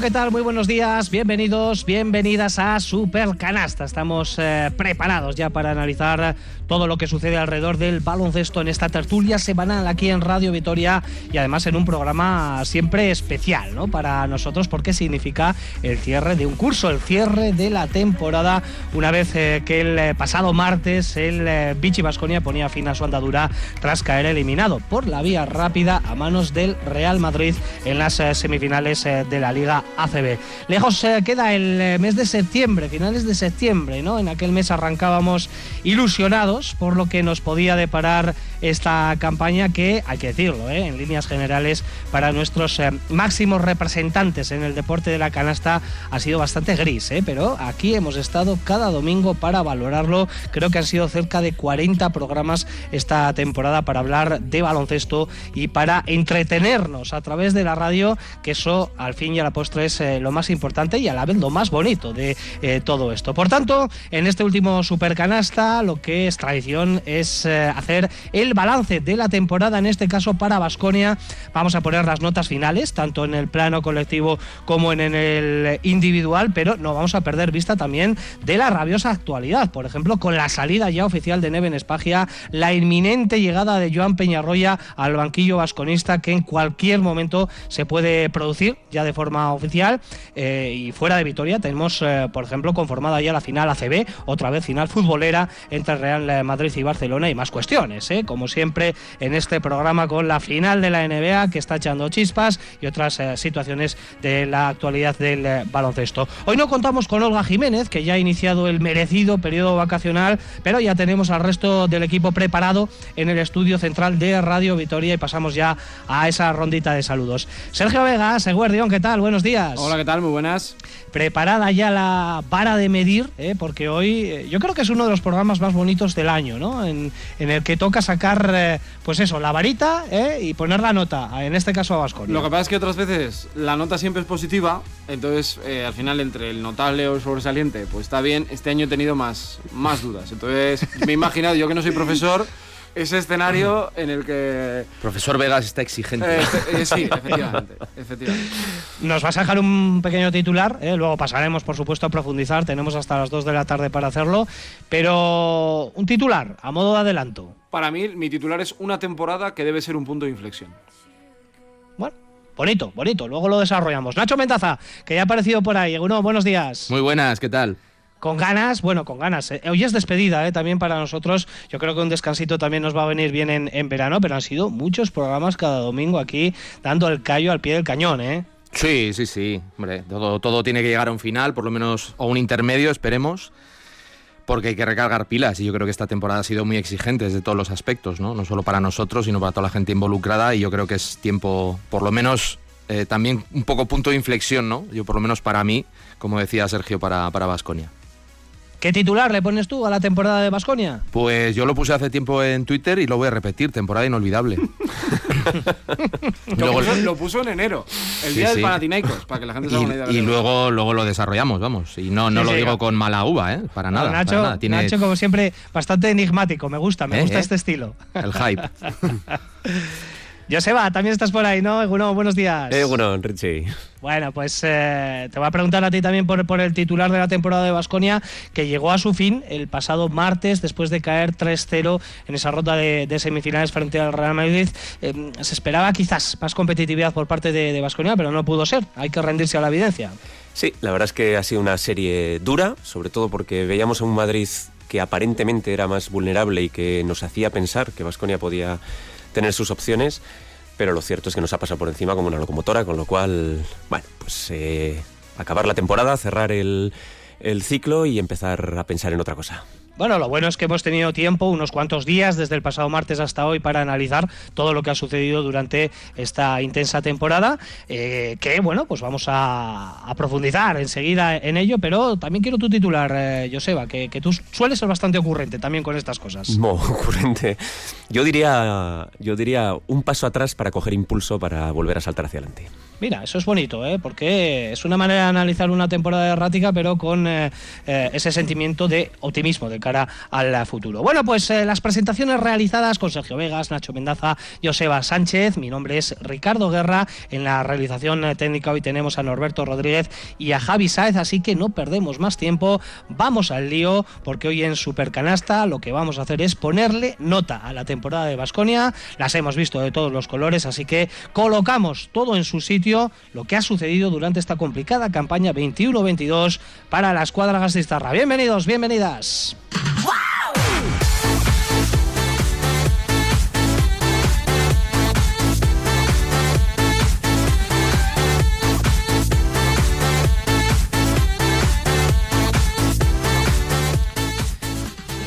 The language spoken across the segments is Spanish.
¿qué tal? Muy buenos días, bienvenidos, bienvenidas a Super Canasta. Estamos eh, preparados ya para analizar todo lo que sucede alrededor del baloncesto en esta tertulia semanal aquí en Radio Vitoria y además en un programa siempre especial ¿no? para nosotros porque significa el cierre de un curso, el cierre de la temporada, una vez eh, que el eh, pasado martes el Vichy Vasconia ponía fin a su andadura tras caer eliminado por la vía rápida a manos del Real Madrid en las semifinales de la Liga ACB. Lejos eh, queda el eh, mes de septiembre, finales de septiembre, ¿no? En aquel mes arrancábamos ilusionados por lo que nos podía deparar esta campaña que, hay que decirlo, ¿eh? en líneas generales, para nuestros máximos representantes en el deporte de la canasta ha sido bastante gris, pero aquí hemos estado cada domingo para valorarlo. Creo que han sido cerca de 40 programas esta temporada para hablar de baloncesto y para entretenernos a través de la radio, que eso al fin y a la postre es eh, lo más importante y a la vez lo más bonito de eh, todo esto. Por tanto, en este último supercanasta lo que es tradición es eh, hacer el balance de la temporada, en este caso para Basconia. Vamos a poner las notas finales, tanto en el plano colectivo como en el individual, pero no vamos a perder vista también de la rabiosa actualidad. Por ejemplo, con la salida ya oficial de Neven Espagia, la inminente llegada de Joan Peñarroya al banquillo vasconista que en cualquier momento se puede producir ya de forma oficial. Eh, y fuera de Vitoria tenemos, eh, por ejemplo, conformada ya la final ACB, otra vez final futbolera entre Real Madrid y Barcelona y más cuestiones, ¿eh? como siempre en este programa con la final de la NBA que está echando chispas y otras situaciones de la actualidad del baloncesto. Hoy no contamos con Olga Jiménez, que ya ha iniciado el merecido periodo vacacional, pero ya tenemos al resto del equipo preparado en el estudio central de Radio Vitoria y pasamos ya a esa rondita de saludos. Sergio Vega, Seguerdión, ¿qué tal? Buenos días. Hola, ¿qué tal? Muy buenas. Preparada ya la vara de medir, ¿eh? porque hoy eh, yo creo que es uno de los programas más bonitos del año, ¿no? En, el que toca sacar, eh, pues eso, la varita y poner la nota, en este caso a Vasco. Lo que pasa es que otras veces la nota siempre es positiva, entonces al final entre el notable o el sobresaliente, pues está bien. Este año he tenido más, más dudas, entonces me he imaginado, yo que no soy profesor, ese escenario en el que... Profesor Vegas está exigente. Eh, eh, sí, efectivamente, Nos vas a dejar un pequeño titular, eh, luego pasaremos por supuesto a profundizar, tenemos hasta las 2 de la tarde para hacerlo, pero un titular, a modo de adelanto. Para mí, mi titular es una temporada que debe ser un punto de inflexión. Bueno, bonito, bonito, luego lo desarrollamos. Nacho Mentaza, que ya ha aparecido por ahí. Uno, buenos días. Muy buenas, ¿qué tal? Con ganas, bueno, con ganas. Eh. Hoy es despedida eh, también para nosotros. Yo creo que un descansito también nos va a venir bien en, verano, pero han sido muchos programas cada domingo aquí dando el callo al pie del cañón, ¿eh? Sí, sí, sí. Hombre, todo, todo tiene que llegar a un final, por lo menos a un intermedio, esperemos. Porque hay que recargar pilas y yo creo que esta temporada ha sido muy exigente desde todos los aspectos, ¿no? No solo para nosotros, sino para toda la gente involucrada y yo creo que es tiempo, por lo menos, eh, también un poco punto de inflexión, ¿no? Yo por lo menos para mí, como decía Sergio, para Vasconia. ¿Qué titular le pones tú a la temporada de Basconia? Pues yo lo puse hace tiempo en Twitter y lo voy a repetir, temporada inolvidable. lo, puso, en enero, el día del Panathinaikos, para que la gente se haga una idea. Y, luego, luego lo desarrollamos, vamos. Y no, no lo digo con mala uva, ¿eh? Para nada. Nacho, Nacho, como siempre, bastante enigmático. Me gusta, me ¿Eh? gusta este estilo. El hype. Joseba, también estás por ahí, ¿no? buenos días. Eh, bueno, Richie. Bueno, pues eh, te voy a preguntar a ti también por, por el titular de la temporada de Basconia, que llegó a su fin el pasado martes después de caer 3-0 en esa ronda de, semifinales frente al Real Madrid. Eh, se esperaba quizás más competitividad por parte de Basconia, pero no pudo ser. Hay que rendirse a la evidencia. Sí, la verdad es que ha sido una serie dura, sobre todo porque veíamos a un Madrid que aparentemente era más vulnerable y que nos hacía pensar que Basconia podía tener sus opciones, pero lo cierto es que nos ha pasado por encima como una locomotora, con lo cual, bueno, pues eh, acabar la temporada, cerrar el, el ciclo y empezar a pensar en otra cosa. Bueno, lo bueno es que hemos tenido tiempo, unos cuantos días, desde el pasado martes hasta hoy, para analizar todo lo que ha sucedido durante esta intensa temporada, eh, que bueno, pues vamos a, profundizar enseguida en ello, pero también quiero tu titular, eh, Joseba, que, que, tú sueles ser bastante ocurrente también con estas cosas. No, ocurrente. Yo diría, yo diría un paso atrás para coger impulso para volver a saltar hacia adelante. Mira, eso es bonito, ¿eh? porque es una manera de analizar una temporada errática, pero con eh, ese sentimiento de optimismo, de cara al futuro. Bueno, pues eh, las presentaciones realizadas con Sergio Vegas, Nacho Mendaza, Joseba Sánchez, mi nombre es Ricardo Guerra, en la realización eh, técnica hoy tenemos a Norberto Rodríguez y a Javi Sáez, así que no perdemos más tiempo, vamos al lío, porque hoy en Supercanasta lo que vamos a hacer es ponerle nota a la temporada de Basconia, las hemos visto de todos los colores, así que colocamos todo en su sitio, lo que ha sucedido durante esta complicada campaña 21-22 para la escuadra Gastistarra. Bienvenidos, bienvenidas. Wow!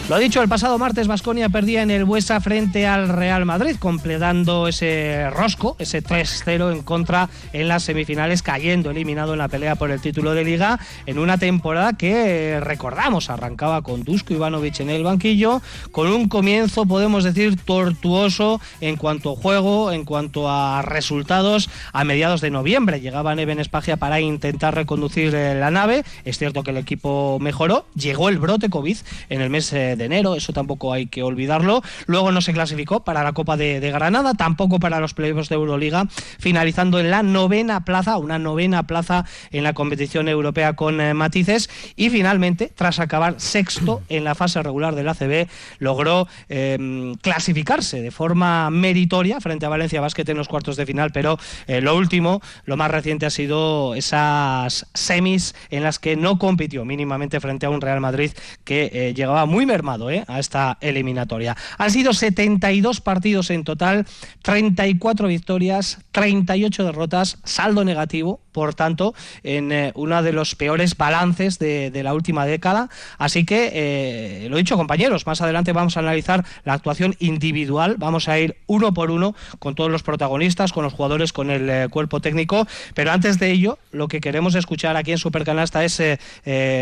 Lo dicho, el pasado martes Vasconia perdía en el Buesa frente al Real Madrid, completando ese rosco, ese 3-0 en contra en las semifinales, cayendo eliminado en la pelea por el título de liga en una temporada que recordamos arrancaba con Dusko Ivanovic en el banquillo, con un comienzo podemos decir tortuoso en cuanto a juego, en cuanto a resultados. A mediados de noviembre llegaba Neven Espagia para intentar reconducir eh, la nave. Es cierto que el equipo mejoró, llegó el brote COVID en el mes eh, de enero, eso tampoco hay que olvidarlo. Luego no se clasificó para la Copa de, Granada, tampoco para los playoffs de Euroliga, finalizando en la novena plaza, una novena plaza en la competición europea con eh, matices. Y finalmente, tras acabar sexto en la fase regular del ACB, logró em, clasificarse de forma meritoria frente a Valencia Basket en los cuartos de final, pero eh, lo último, lo más reciente ha sido esas semis en las que no compitió mínimamente frente a un Real Madrid que eh, llegaba muy mermado ¿eh? a esta eliminatoria. Han sido 72 partidos en total, 34 victorias, 38 derrotas, saldo negativo, por tanto, en eh, uno de los peores balances de, la última década. Así que, eh, lo dicho, compañeros, más adelante vamos a analizar la actuación individual, vamos a ir uno por uno con todos los protagonistas, con los jugadores, con el cuerpo técnico, pero antes de ello, lo que queremos escuchar aquí en Supercanasta es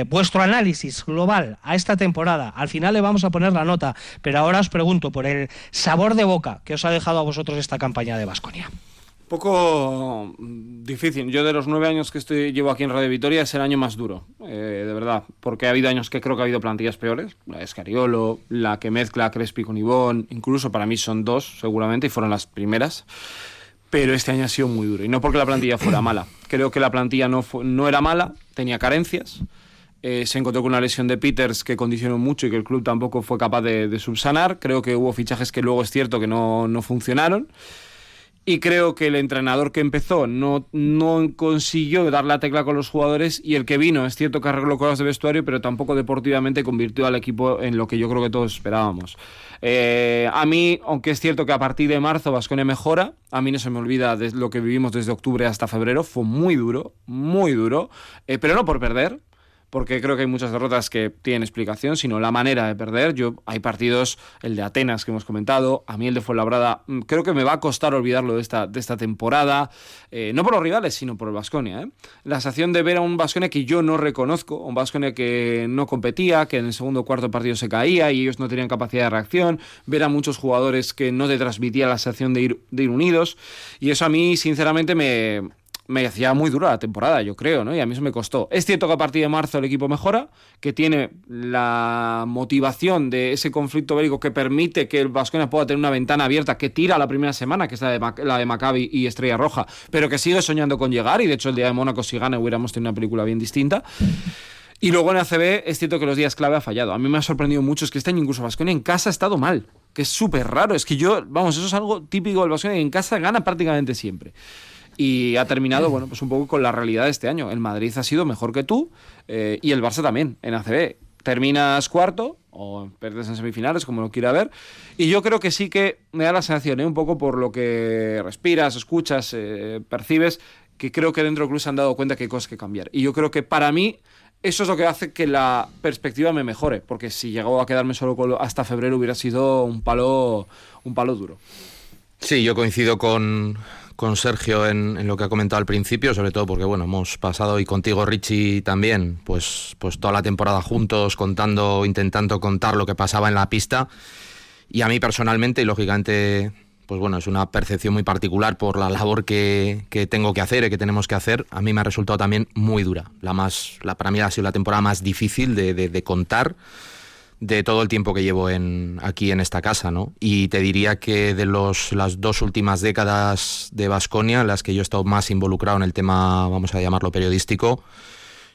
vuestro análisis global a esta temporada. Al final le vamos a poner la nota, pero ahora os pregunto por el sabor de boca que os ha dejado a vosotros esta campaña de Basconia. Poco difícil. Yo de los nueve años que estoy llevo aquí en Radio Vitoria es el año más duro, eh, de verdad, porque ha habido años que creo que ha habido plantillas peores, la de Escariolo, la que mezcla Crespi con Ivón, incluso para mí son dos seguramente y fueron las primeras pero este año ha sido muy duro. Y no porque la plantilla fuera mala. Creo que la plantilla no, no era mala, tenía carencias. Eh, se encontró con una lesión de Peters que condicionó mucho y que el club tampoco fue capaz de, subsanar. Creo que hubo fichajes que luego es cierto que no, funcionaron. Y creo que el entrenador que empezó no, no consiguió dar la tecla con los jugadores y el que vino, es cierto que arregló cosas de vestuario, pero tampoco deportivamente convirtió al equipo en lo que yo creo que todos esperábamos. Eh, a mí, aunque es cierto que a partir de marzo Vasconia mejora, a mí no se me olvida de lo que vivimos desde octubre hasta febrero, fue muy duro, muy duro, eh, pero no por perder, porque creo que hay muchas derrotas que tienen explicación, sino la manera de perder. Yo hay partidos, el de Atenas que hemos comentado, a mí el de Fuenlabrada, mm, creo que me va a costar olvidarlo de esta, de esta temporada, eh, no por los rivales, sino por el Vasconia. ¿eh? La sensación de ver a un Vasconia que yo no reconozco, un Vasconia que no competía, que en el segundo cuarto partido se caía y ellos no tenían capacidad de reacción, ver a muchos jugadores que no te transmitía la sensación de ir, de ir unidos, y eso a mí sinceramente me me hacía muy dura la temporada, yo creo, ¿no? Y a mí eso me costó. Es cierto que a partir de marzo el equipo mejora, que tiene la motivación de ese conflicto bélico que permite que el Vasconia pueda tener una ventana abierta que tira la primera semana, que es la de, la de Maccabi y Estrella Roja, pero que sigue soñando con llegar y de hecho el día de Mónaco si gana hubiéramos tenido una película bien distinta. Y luego en ACB es cierto que los días clave ha fallado. A mí me ha sorprendido mucho, es que este año incluso Vasconia en casa ha estado mal, que es súper raro. Es que yo, vamos, eso es algo típico del Vasconia, en casa gana prácticamente siempre y ha terminado, bueno, pues un poco con la realidad de este año. El Madrid ha sido mejor que tú eh, y el Barça también en ACB. Terminas cuarto o perdes en semifinales, como lo quiera ver. Y yo creo que sí que me da la sensación, ¿eh? un poco por lo que respiras, escuchas, eh, percibes, que creo que dentro del club se han dado cuenta que hay cosas que cambiar. Y yo creo que para mí eso es lo que hace que la perspectiva me mejore, porque si llegó a quedarme solo hasta febrero hubiera sido un palo, un palo duro. Sí, yo coincido con, con Sergio en, lo que ha comentado al principio, sobre todo porque bueno, hemos pasado y contigo Richie también, pues, pues toda la temporada juntos, contando, intentando contar lo que pasaba en la pista. Y a mí personalmente, y lógicamente, pues bueno, es una percepción muy particular por la labor que, tengo que hacer y que tenemos que hacer. A mí me ha resultado también muy dura. La más, la, para mí ha sido la temporada más difícil de, de contar de todo el tiempo que llevo en, aquí en esta casa, ¿no? Y te diría que de los, las dos últimas décadas de Vasconia, las que yo he estado más involucrado en el tema, vamos a llamarlo periodístico,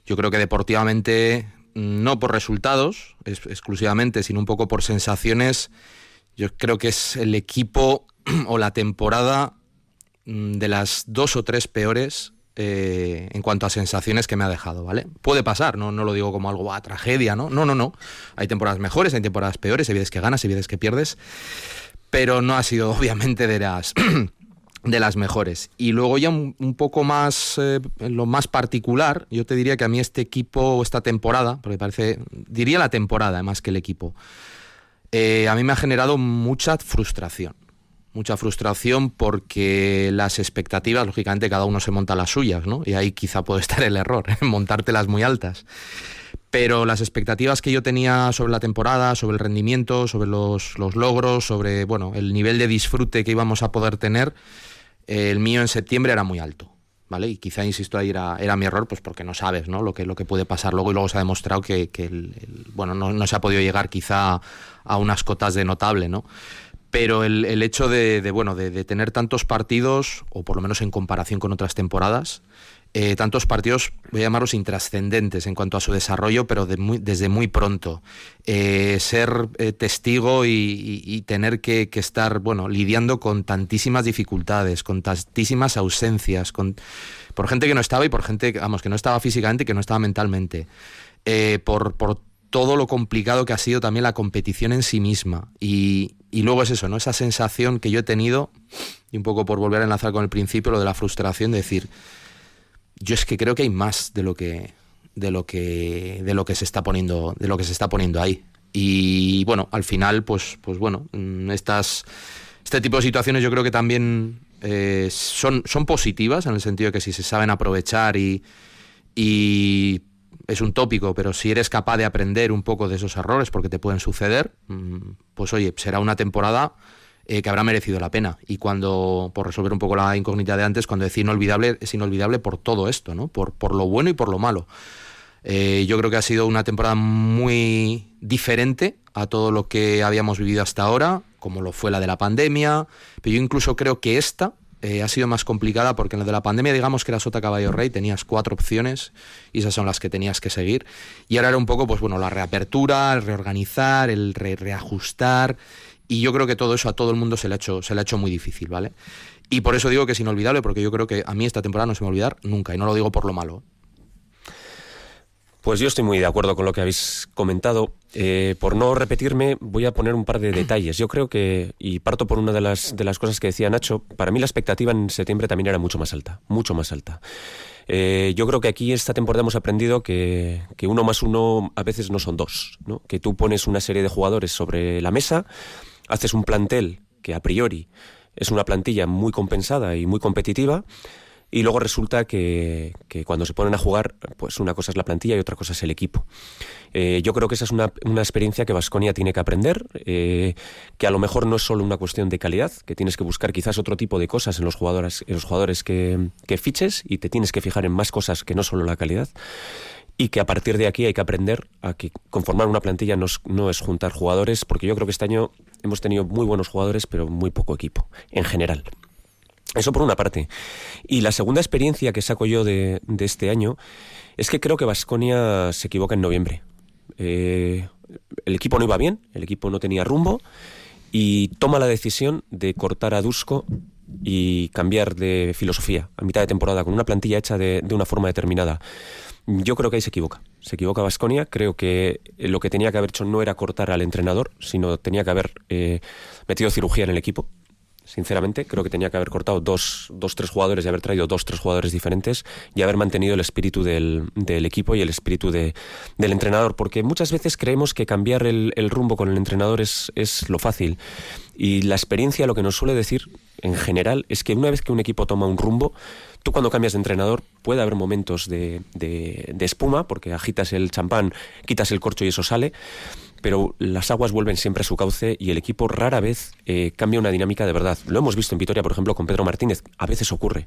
yo creo que deportivamente, no por resultados exclusivamente, sino un poco por sensaciones, yo creo que es el equipo o la temporada mm, de las dos o tres peores eh, en cuanto a sensaciones que me ha dejado, ¿vale? Puede pasar, no, no lo digo como algo a tragedia, ¿no? No, no, no. Hay temporadas mejores, hay temporadas peores, hay veces que ganas, hay veces que pierdes, pero no ha sido obviamente de las de las mejores. Y luego ya un, poco más, eh, lo más particular, yo te diría que a mí este equipo, esta temporada, porque parece, diría la temporada más que el equipo, eh, a mí me ha generado mucha frustración mucha frustración porque las expectativas, lógicamente, cada uno se monta las suyas, ¿no? Y ahí quizá puede estar el error, montártelas muy altas. Pero las expectativas que yo tenía sobre la temporada, sobre el rendimiento, sobre los, logros, sobre bueno, el nivel de disfrute que íbamos a poder tener, el mío en septiembre era muy alto. ¿Vale? Y quizá, insisto, ahí era, era mi error, pues porque no sabes ¿no? Lo, que, lo que puede pasar luego y luego se ha demostrado que, bueno, no, no, se ha podido llegar quizá a unas cotas de notable, ¿no? Pero el, hecho de, bueno, de, tener tantos partidos, o por lo menos en comparación con otras temporadas, eh, tantos partidos, voy a llamarlos intrascendentes en cuanto a su desarrollo, pero desde muy pronto. Eh, ser eh, testigo y, tener que, estar bueno, lidiando con tantísimas dificultades, con tantísimas ausencias, con, por gente que no estaba y por gente vamos, que no estaba físicamente y que no estaba mentalmente. por, por todo lo complicado que ha sido también la competición en sí misma. Y, luego es eso, ¿no? Esa sensación que yo he tenido, y un poco por volver a enlazar con el principio, lo de la frustración, de decir, yo es que creo que hay más de lo que. de lo que. de lo que se está poniendo. de lo que se está poniendo ahí. Y bueno, al final, pues, pues bueno, mm, estas. Este tipo de situaciones yo creo que también eh, son, son positivas, en el sentido de que si se saben aprovechar y, y es un tópico, pero si eres capaz de aprender un poco de esos errores, porque te pueden suceder, mm, pues oye, será una temporada eh, que habrá merecido la pena. Y cuando, por resolver un poco la incógnita de antes, cuando decir inolvidable, es inolvidable por todo esto, ¿no? Por, por lo bueno y por lo malo. Eh, yo creo que ha sido una temporada muy diferente a todo lo que habíamos vivido hasta ahora, como lo fue la de la pandemia, pero yo incluso creo que esta eh, ha sido más complicada porque en lo de la pandemia, digamos que era Sota Caballo Rey, tenías cuatro opciones y esas son las que tenías que seguir. Y ahora era un poco, pues bueno, la reapertura, el reorganizar, el reajustar. Y yo creo que todo eso a todo el mundo se le, ha hecho, se le ha hecho muy difícil, ¿vale? Y por eso digo que es inolvidable, porque yo creo que a mí esta temporada no se me va a olvidar nunca, y no lo digo por lo malo. Pues yo estoy muy de acuerdo con lo que habéis comentado. Eh, por no repetirme, voy a poner un par de detalles. Yo creo que, y parto por una de las, de las cosas que decía Nacho, para mí la expectativa en septiembre también era mucho más alta, mucho más alta. Eh, yo creo que aquí esta temporada hemos aprendido que, que, uno más uno a veces no son dos, ¿no? que tú pones una serie de jugadores sobre la mesa, haces un plantel que a priori es una plantilla muy compensada y muy competitiva, y luego resulta que, cuando se ponen a jugar, pues una cosa es la plantilla y otra cosa es el equipo. Eh, yo creo que esa es una, experiencia que Vasconia tiene que aprender, eh, que a lo mejor no es solo una cuestión de calidad, que tienes que buscar quizás otro tipo de cosas en los jugadores, en los jugadores que, fiches y te tienes que fijar en más cosas que no solo la calidad y que a partir de aquí hay que aprender a que conformar una plantilla no es, no es, juntar jugadores, porque yo creo que este año hemos tenido muy buenos jugadores, pero muy poco equipo, en general. Eso por una parte. Y la segunda experiencia que saco yo de, este año es que creo que Vasconia se equivoca en noviembre. Eh, el equipo no iba bien, el equipo no tenía rumbo y toma la decisión de cortar a Dusko y cambiar de filosofía a mitad de temporada con una plantilla hecha de, una forma determinada. Yo creo que ahí se equivoca. Se equivoca Vasconia. Creo que lo que tenía que haber hecho no era cortar al entrenador, sino tenía que haber eh, metido cirugía en el equipo sinceramente. Creo que tenía que haber cortado dos, dos, tres jugadores y haber traído dos, tres jugadores diferentes y haber mantenido el espíritu del, del equipo y el espíritu de, del entrenador. Porque muchas veces creemos que cambiar el, el rumbo con el entrenador es, es lo fácil. Y la experiencia lo que nos suele decir en general es que una vez que un equipo toma un rumbo, tú cuando cambias de entrenador puede haber momentos de, de, de espuma, porque agitas el champán, quitas el corcho y eso sale pero las aguas vuelven siempre a su cauce y el equipo rara vez eh, cambia una dinámica de verdad. Lo hemos visto en Vitoria, por ejemplo, con Pedro Martínez. A veces ocurre,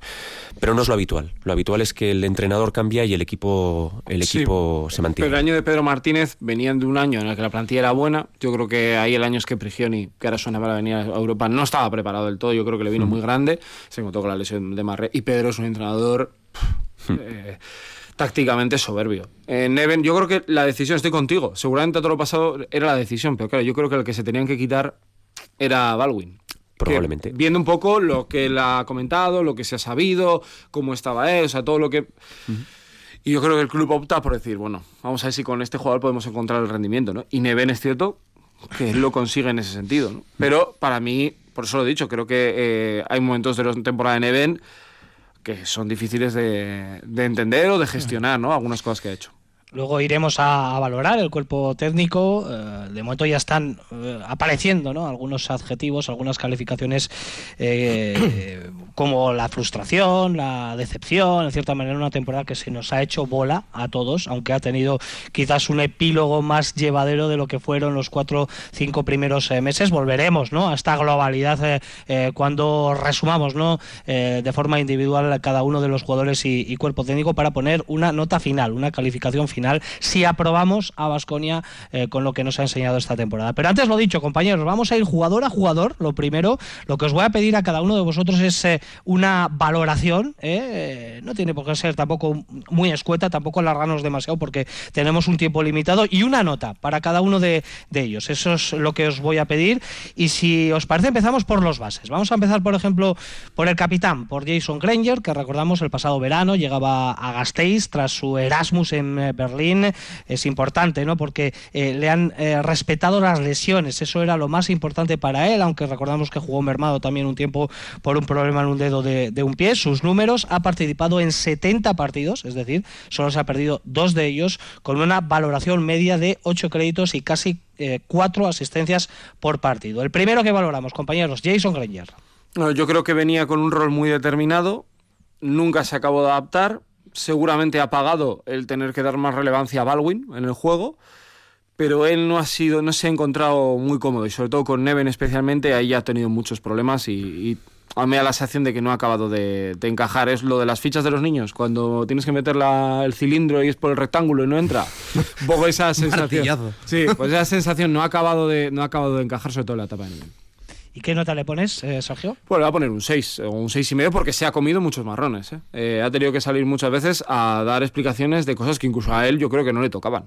pero no es lo habitual. Lo habitual es que el entrenador cambia y el equipo, el equipo se mantiene. Pero el año de Pedro Martínez venían de un año en el que la plantilla era buena. Yo creo que ahí el año es que Prigioni, que ahora suena para venir a Europa, no estaba preparado del todo. Yo creo que le vino muy grande. Se encontró con la lesión de Marre. Y Pedro es un entrenador. eh, tácticamente soberbio. Eh, Neven, yo creo que la decisión, estoy contigo, seguramente todo lo pasado era la decisión, pero claro, yo creo que el que se tenían que quitar era Baldwin. Probablemente. Que, viendo un poco lo que él ha comentado, lo que se ha sabido, cómo estaba él, o sea, todo lo que... Y yo creo que el club opta por decir, bueno, vamos a ver si con este jugador podemos encontrar el rendimiento, ¿no? Y Neven es cierto que él lo consigue en ese sentido, ¿no? Pero para mí, por eso lo he dicho, creo que eh, hay momentos de la temporada de Neven que son difíciles de, de, entender o de gestionar, ¿no? Algunas cosas que ha hecho. Luego iremos a, a valorar el cuerpo técnico. Eh, de momento ya están eh, apareciendo ¿no? algunos adjetivos, algunas calificaciones eh, como la frustración, la decepción, en cierta manera una temporada que se nos ha hecho bola a todos, aunque ha tenido quizás un epílogo más llevadero de lo que fueron los cuatro, cinco primeros meses. Volveremos ¿no? a esta globalidad cuando resumamos ¿no? de forma individual cada uno de los jugadores y, cuerpo técnico para poner una nota final, una calificación final si aprobamos a Basconia eh, con lo que nos ha enseñado esta temporada. Pero antes lo dicho, compañeros, vamos a ir jugador a jugador. Lo primero, lo que os voy a pedir a cada uno de vosotros es eh, una valoración. ¿eh? no tiene por qué ser tampoco muy escueta, tampoco alargarnos demasiado porque tenemos un tiempo limitado y una nota para cada uno de, ellos. Eso es lo que os voy a pedir. Y si os parece, empezamos por los bases. Vamos a empezar, por ejemplo, por el capitán, por Jason Granger, que recordamos el pasado verano llegaba a Gasteiz tras su Erasmus en Berlín Berlín es importante, ¿no? Porque eh, le han eh, respetado las lesiones, eso era lo más importante para él, aunque recordamos que jugó mermado también un tiempo por un problema en un dedo de, un pie. Sus números ha participado en 70 partidos, es decir, solo se ha perdido dos de ellos, con una valoración media de 8 créditos y casi eh, 4 asistencias por partido. El primero que valoramos, compañeros, Jason Granger. No, yo creo que venía con un rol muy determinado, nunca se acabó de adaptar, seguramente ha pagado el tener que dar más relevancia a Baldwin en el juego, pero él no ha sido, no se ha encontrado muy cómodo y sobre todo con Neven especialmente ahí ha tenido muchos problemas y a mí me da la sensación de que no ha acabado de, de, encajar. Es lo de las fichas de los niños, cuando tienes que meter la, el cilindro y es por el rectángulo y no entra. Un poco esa sensación. Sí, pues esa sensación no ha acabado de, no ha acabado de encajar, sobre todo en la etapa de Neven. ¿Y qué nota le pones, eh, Sergio? Pues le voy a poner un 6 o un 6 y medio porque se ha comido muchos marrones. ¿eh? Eh, ha tenido que salir muchas veces a dar explicaciones de cosas que incluso a él yo creo que no le tocaban.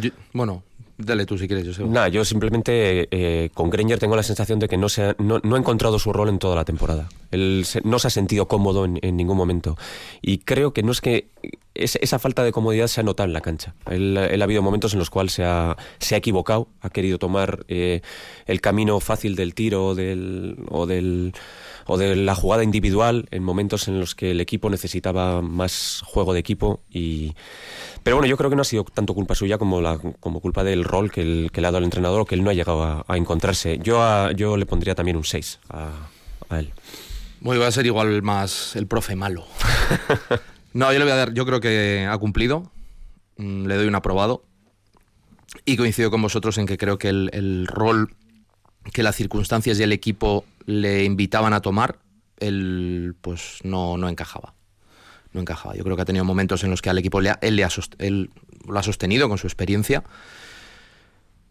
Yo, bueno, dale tú si quieres, sé. Nada, yo simplemente eh, con Granger tengo la sensación de que no, se ha, no, no, ha encontrado su rol en toda la temporada. Él no se ha sentido cómodo en, ningún momento. Y creo que no es que es, esa falta de comodidad se ha notado en la cancha. Él, él, ha habido momentos en los cuales se ha, se ha equivocado, ha querido tomar eh, el camino fácil del tiro del, o del o de la jugada individual en momentos en los que el equipo necesitaba más juego de equipo y pero bueno yo creo que no ha sido tanto culpa suya como la como culpa del rol que, el, que le ha dado el entrenador o que él no ha llegado a, a encontrarse. Yo a, yo le pondría también un 6 a, a él. Bueno, va a ser igual más el profe malo. No yo le voy a dar yo creo que ha cumplido. Mm, le doy un aprobado. Y coincido con vosotros en que creo que el, el rol que las circunstancias y el equipo le invitaban a tomar, él pues no, no encajaba. No encajaba. Yo creo que ha tenido momentos en los que al equipo le ha, él, le ha él lo ha sostenido con su experiencia,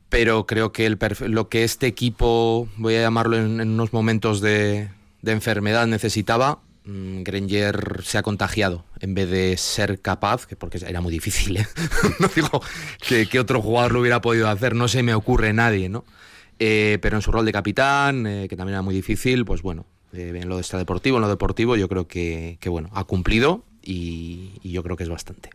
pero creo que el lo que este equipo, voy a llamarlo en, unos momentos de, de, enfermedad, necesitaba, mmm, Granger se ha contagiado en vez de ser capaz, que porque era muy difícil, ¿eh? no digo que otro jugador lo hubiera podido hacer, no se me ocurre nadie, ¿no? Eh, pero en su rol de capitán, eh, que también era muy difícil, pues bueno, eh, en lo de extradeportivo, en lo deportivo, yo creo que, que bueno, ha cumplido y, y, yo creo que es bastante.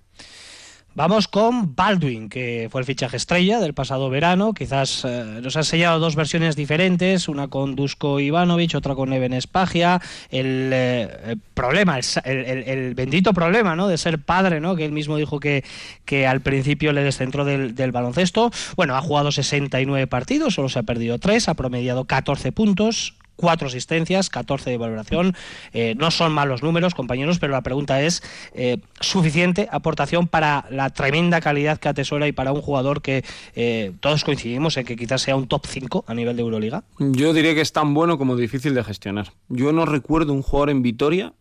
Vamos con Baldwin, que fue el fichaje estrella del pasado verano. Quizás eh, nos ha enseñado dos versiones diferentes, una con Dusko Ivanovic, otra con Eben Espagia. El, eh, el problema, el, el, el, bendito problema ¿no? de ser padre, ¿no? que él mismo dijo que, que al principio le descentró del, del, baloncesto. Bueno, ha jugado 69 partidos, solo se ha perdido 3, ha promediado 14 puntos, cuatro asistencias, 14 de valoración. Eh, no son malos números, compañeros, pero la pregunta es, eh, ¿suficiente aportación para la tremenda calidad que atesora y para un jugador que eh, todos coincidimos en que quizás sea un top 5 a nivel de Euroliga? Yo diría que es tan bueno como difícil de gestionar. Yo no recuerdo un jugador en Vitoria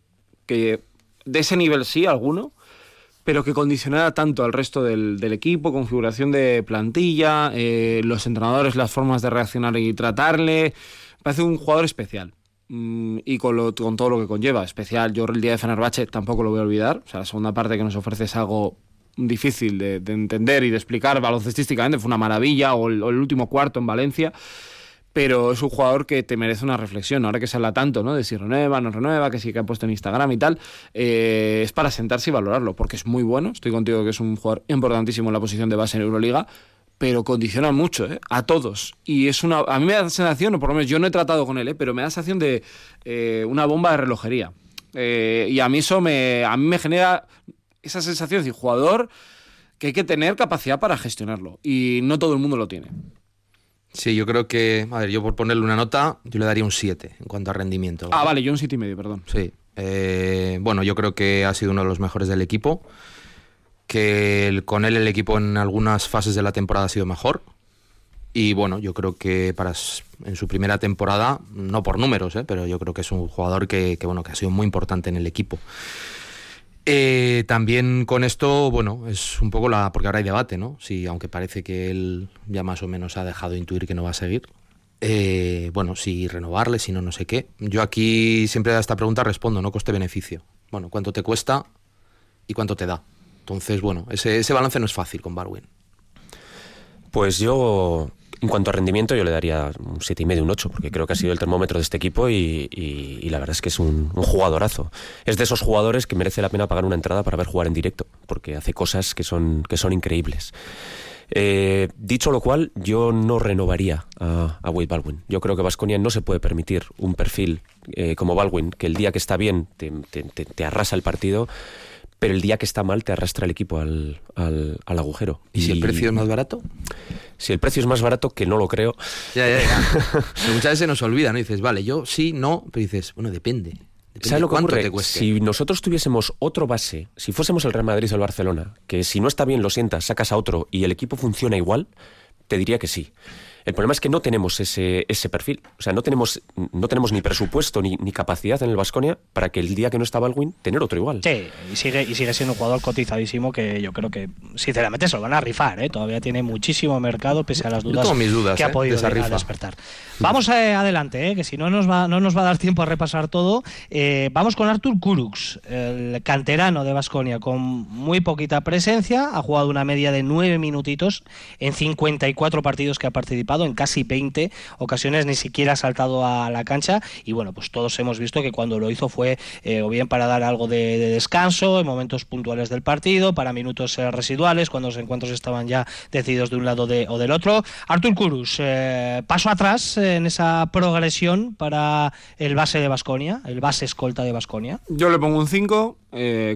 que de ese nivel sí, alguno, pero que condicionara tanto al resto del, del equipo, configuración de plantilla, los entrenadores, las formas de reaccionar y tratarle. Parece un jugador especial. Mm, y con, lo- con todo lo que conlleva. Especial, yo el día de Fenerbahce tampoco lo voy a olvidar. O sea, la segunda parte que nos ofrece es algo difícil de, de entender y de explicar baloncestísticamente. Fue una maravilla. O el, o el último cuarto en Valencia pero es un jugador que te merece una reflexión. Ahora que se habla tanto, ¿no? De si renueva, no renueva, que sí que ha puesto en Instagram y tal, eh, es para sentarse y valorarlo, porque es muy bueno. Estoy contigo que es un jugador importantísimo en la posición de base en Euroliga, pero condiciona mucho, ¿eh? A todos. Y es una. A mí me da la sensación, o por lo menos yo no he tratado con él, ¿eh? Pero me da la sensación de eh, una bomba de relojería. Eh, y a mí eso me, a mí me genera esa sensación de jugador que hay que tener capacidad para gestionarlo. Y no todo el mundo lo tiene. Sí, yo creo que, a ver, yo por ponerle una nota, yo le daría un 7 en cuanto a rendimiento. Ah, vale, yo un siete y medio, perdón. Sí. Bueno, yo creo que ha sido uno de los mejores del equipo. Que con él el equipo en algunas fases de la temporada ha sido mejor. Y bueno, yo creo que para en su primera temporada, no por números, eh, pero yo creo que es un jugador que, que, bueno, que ha sido muy importante en el equipo. Eh, también con esto, bueno, es un poco la. Porque ahora hay debate, ¿no? Si, aunque parece que él ya más o menos ha dejado intuir que no va a seguir. eh, bueno, si renovarle, si no, no sé qué. Yo aquí siempre a esta pregunta respondo, ¿no? Coste-beneficio. Bueno, ¿cuánto te cuesta y cuánto te da? Entonces, bueno, ese, ese balance no es fácil con Barwin. Pues yo, en cuanto a rendimiento, yo le daría un 7,5, un 8, porque creo que ha sido el termómetro de este equipo y, la verdad es que es un, jugadorazo. Es de esos jugadores que merece la pena pagar una entrada para ver jugar en directo, porque hace cosas que son, que son increíbles. Eh, dicho lo cual, yo no renovaría a, a Wade Baldwin. Yo creo que Vasconia no se puede permitir un perfil eh, como Baldwin, que el día que está bien te, te- te- te arrasa el partido, pero el día que está mal te arrastra el equipo al, al- al agujero. ¿Y si el precio es más barato? Si el precio es más barato, que no lo creo, Ya, ya, ya. Muchas veces nos olvida, ¿no? dices, vale, yo sí, no, pero dices, bueno, depende. Depende ¿Sabes lo que ocurre? Si nosotros tuviésemos otro base, si fuésemos el Real Madrid o el Barcelona, que si no está bien lo sientas, sacas a otro y el equipo funciona igual, te diría que sí. El problema es que no tenemos ese, ese perfil. O sea, no tenemos, no tenemos ni presupuesto ni, ni capacidad en el Vasconia para que el día que no está Baldwin, tener otro igual. Sí, y sigue, y sigue siendo un jugador cotizadísimo que yo creo que, sinceramente, se lo van a rifar. ¿eh? Todavía tiene muchísimo mercado, pese a las Yo dudas, tengo mis dudas, que ha ¿eh? podido de esa llegar a rifa. despertar. Vamos eh, adelante, ¿eh? que si no nos, va, no nos va a dar tiempo a repasar todo. Eh, vamos con Artur Kurux, el canterano de Basconia, con muy poquita presencia. Ha jugado una media de nueve minutitos en 54 partidos que ha participado, en casi 20 ocasiones ni siquiera ha saltado a la cancha. Y bueno, pues todos hemos visto que cuando lo hizo fue eh, o bien para dar algo de, de descanso en momentos puntuales del partido, para minutos eh, residuales, cuando los encuentros estaban ya decididos de un lado o del otro. Artur Kurus, eh, paso atrás en esa progresión para el base de Basconia, el base escolta de Basconia. Yo le pongo un 5,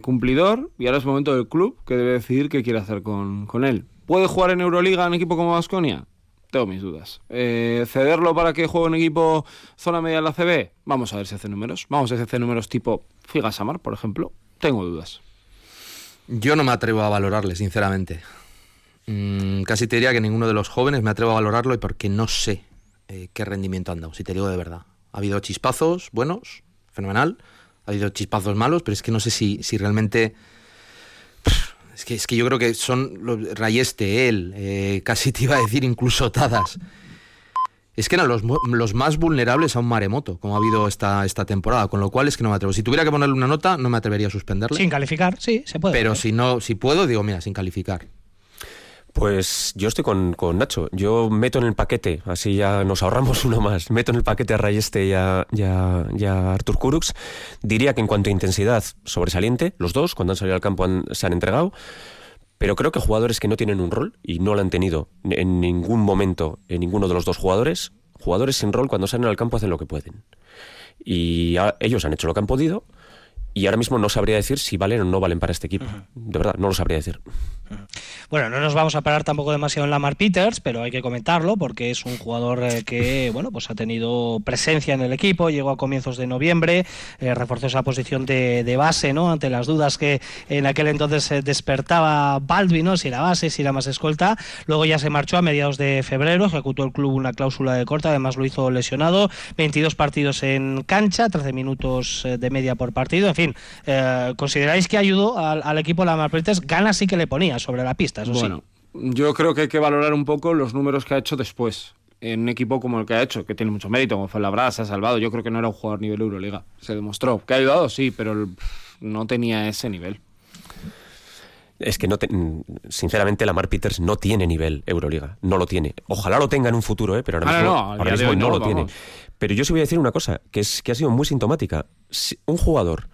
cumplidor, y ahora es momento del club que debe decidir qué quiere hacer con, con él. ¿Puede jugar en Euroliga en equipo como Vasconia? Tengo mis dudas. Eh, ¿Cederlo para que juegue en equipo zona media de la CB? Vamos a ver si hace números. Vamos a ver si hace números tipo Figa Samar, por ejemplo. Tengo dudas. Yo no me atrevo a valorarle, sinceramente. Mm, casi te diría que ninguno de los jóvenes me atrevo a valorarlo y porque no sé eh, qué rendimiento han dado, si te digo de verdad. Ha habido chispazos buenos, fenomenal. Ha habido chispazos malos, pero es que no sé si, si realmente... Es que, es que yo creo que son los, Rayeste, él, eh, casi te iba a decir incluso Tadas. Es que eran los, los más vulnerables a un maremoto, como ha habido esta, esta temporada, con lo cual es que no me atrevo. Si tuviera que ponerle una nota, no me atrevería a suspenderle. Sin calificar, sí, se puede. Pero hacer. si no, si puedo, digo, mira, sin calificar. Pues yo estoy con, con Nacho. Yo meto en el paquete, así ya nos ahorramos uno más. Meto en el paquete a Rayeste y a, y a- y a Artur Kurux. Diría que en cuanto a intensidad, sobresaliente, los dos, cuando han salido al campo han- se han entregado. Pero creo que jugadores que no tienen un rol y no lo han tenido en ningún momento en ninguno de los dos jugadores, jugadores sin rol cuando salen al campo hacen lo que pueden. Y a- ellos han hecho lo que han podido y ahora mismo no sabría decir si valen o no valen para este equipo. De verdad, no lo sabría decir. Bueno, no nos vamos a parar tampoco demasiado en Lamar Peters, pero hay que comentarlo porque es un jugador eh, que, bueno, pues ha tenido presencia en el equipo, llegó a comienzos de noviembre, eh, reforzó esa posición de, base, ¿no? Ante las dudas que en aquel entonces se despertaba Baldwin, ¿no? Si era base, si era más escolta. Luego ya se marchó a mediados de febrero, ejecutó el club una cláusula de corta, además lo hizo lesionado, 22 partidos en cancha, 13 minutos eh, de media por partido, en fin, ¿consideráis que ayudó al, al equipo Lamar Peters? Ganas sí que le ponía sobre la pista bueno, yo creo que hay que valorar un poco los números que ha hecho después. En un equipo como el que ha hecho, que tiene mucho mérito, como fue la se ha salvado. Yo creo que no era un jugador nivel Euroliga. Se demostró. ¿Que ha ayudado? Sí, pero no tenía ese nivel. Es que no sinceramente Lamar Peters no tiene nivel Euroliga, no lo tiene. Ojalá lo tenga en un futuro, ¿eh? pero ahora ah, mismo, no, lo tiene. Pero yo sí voy a decir una cosa, que es que ha sido muy sintomática. un jugador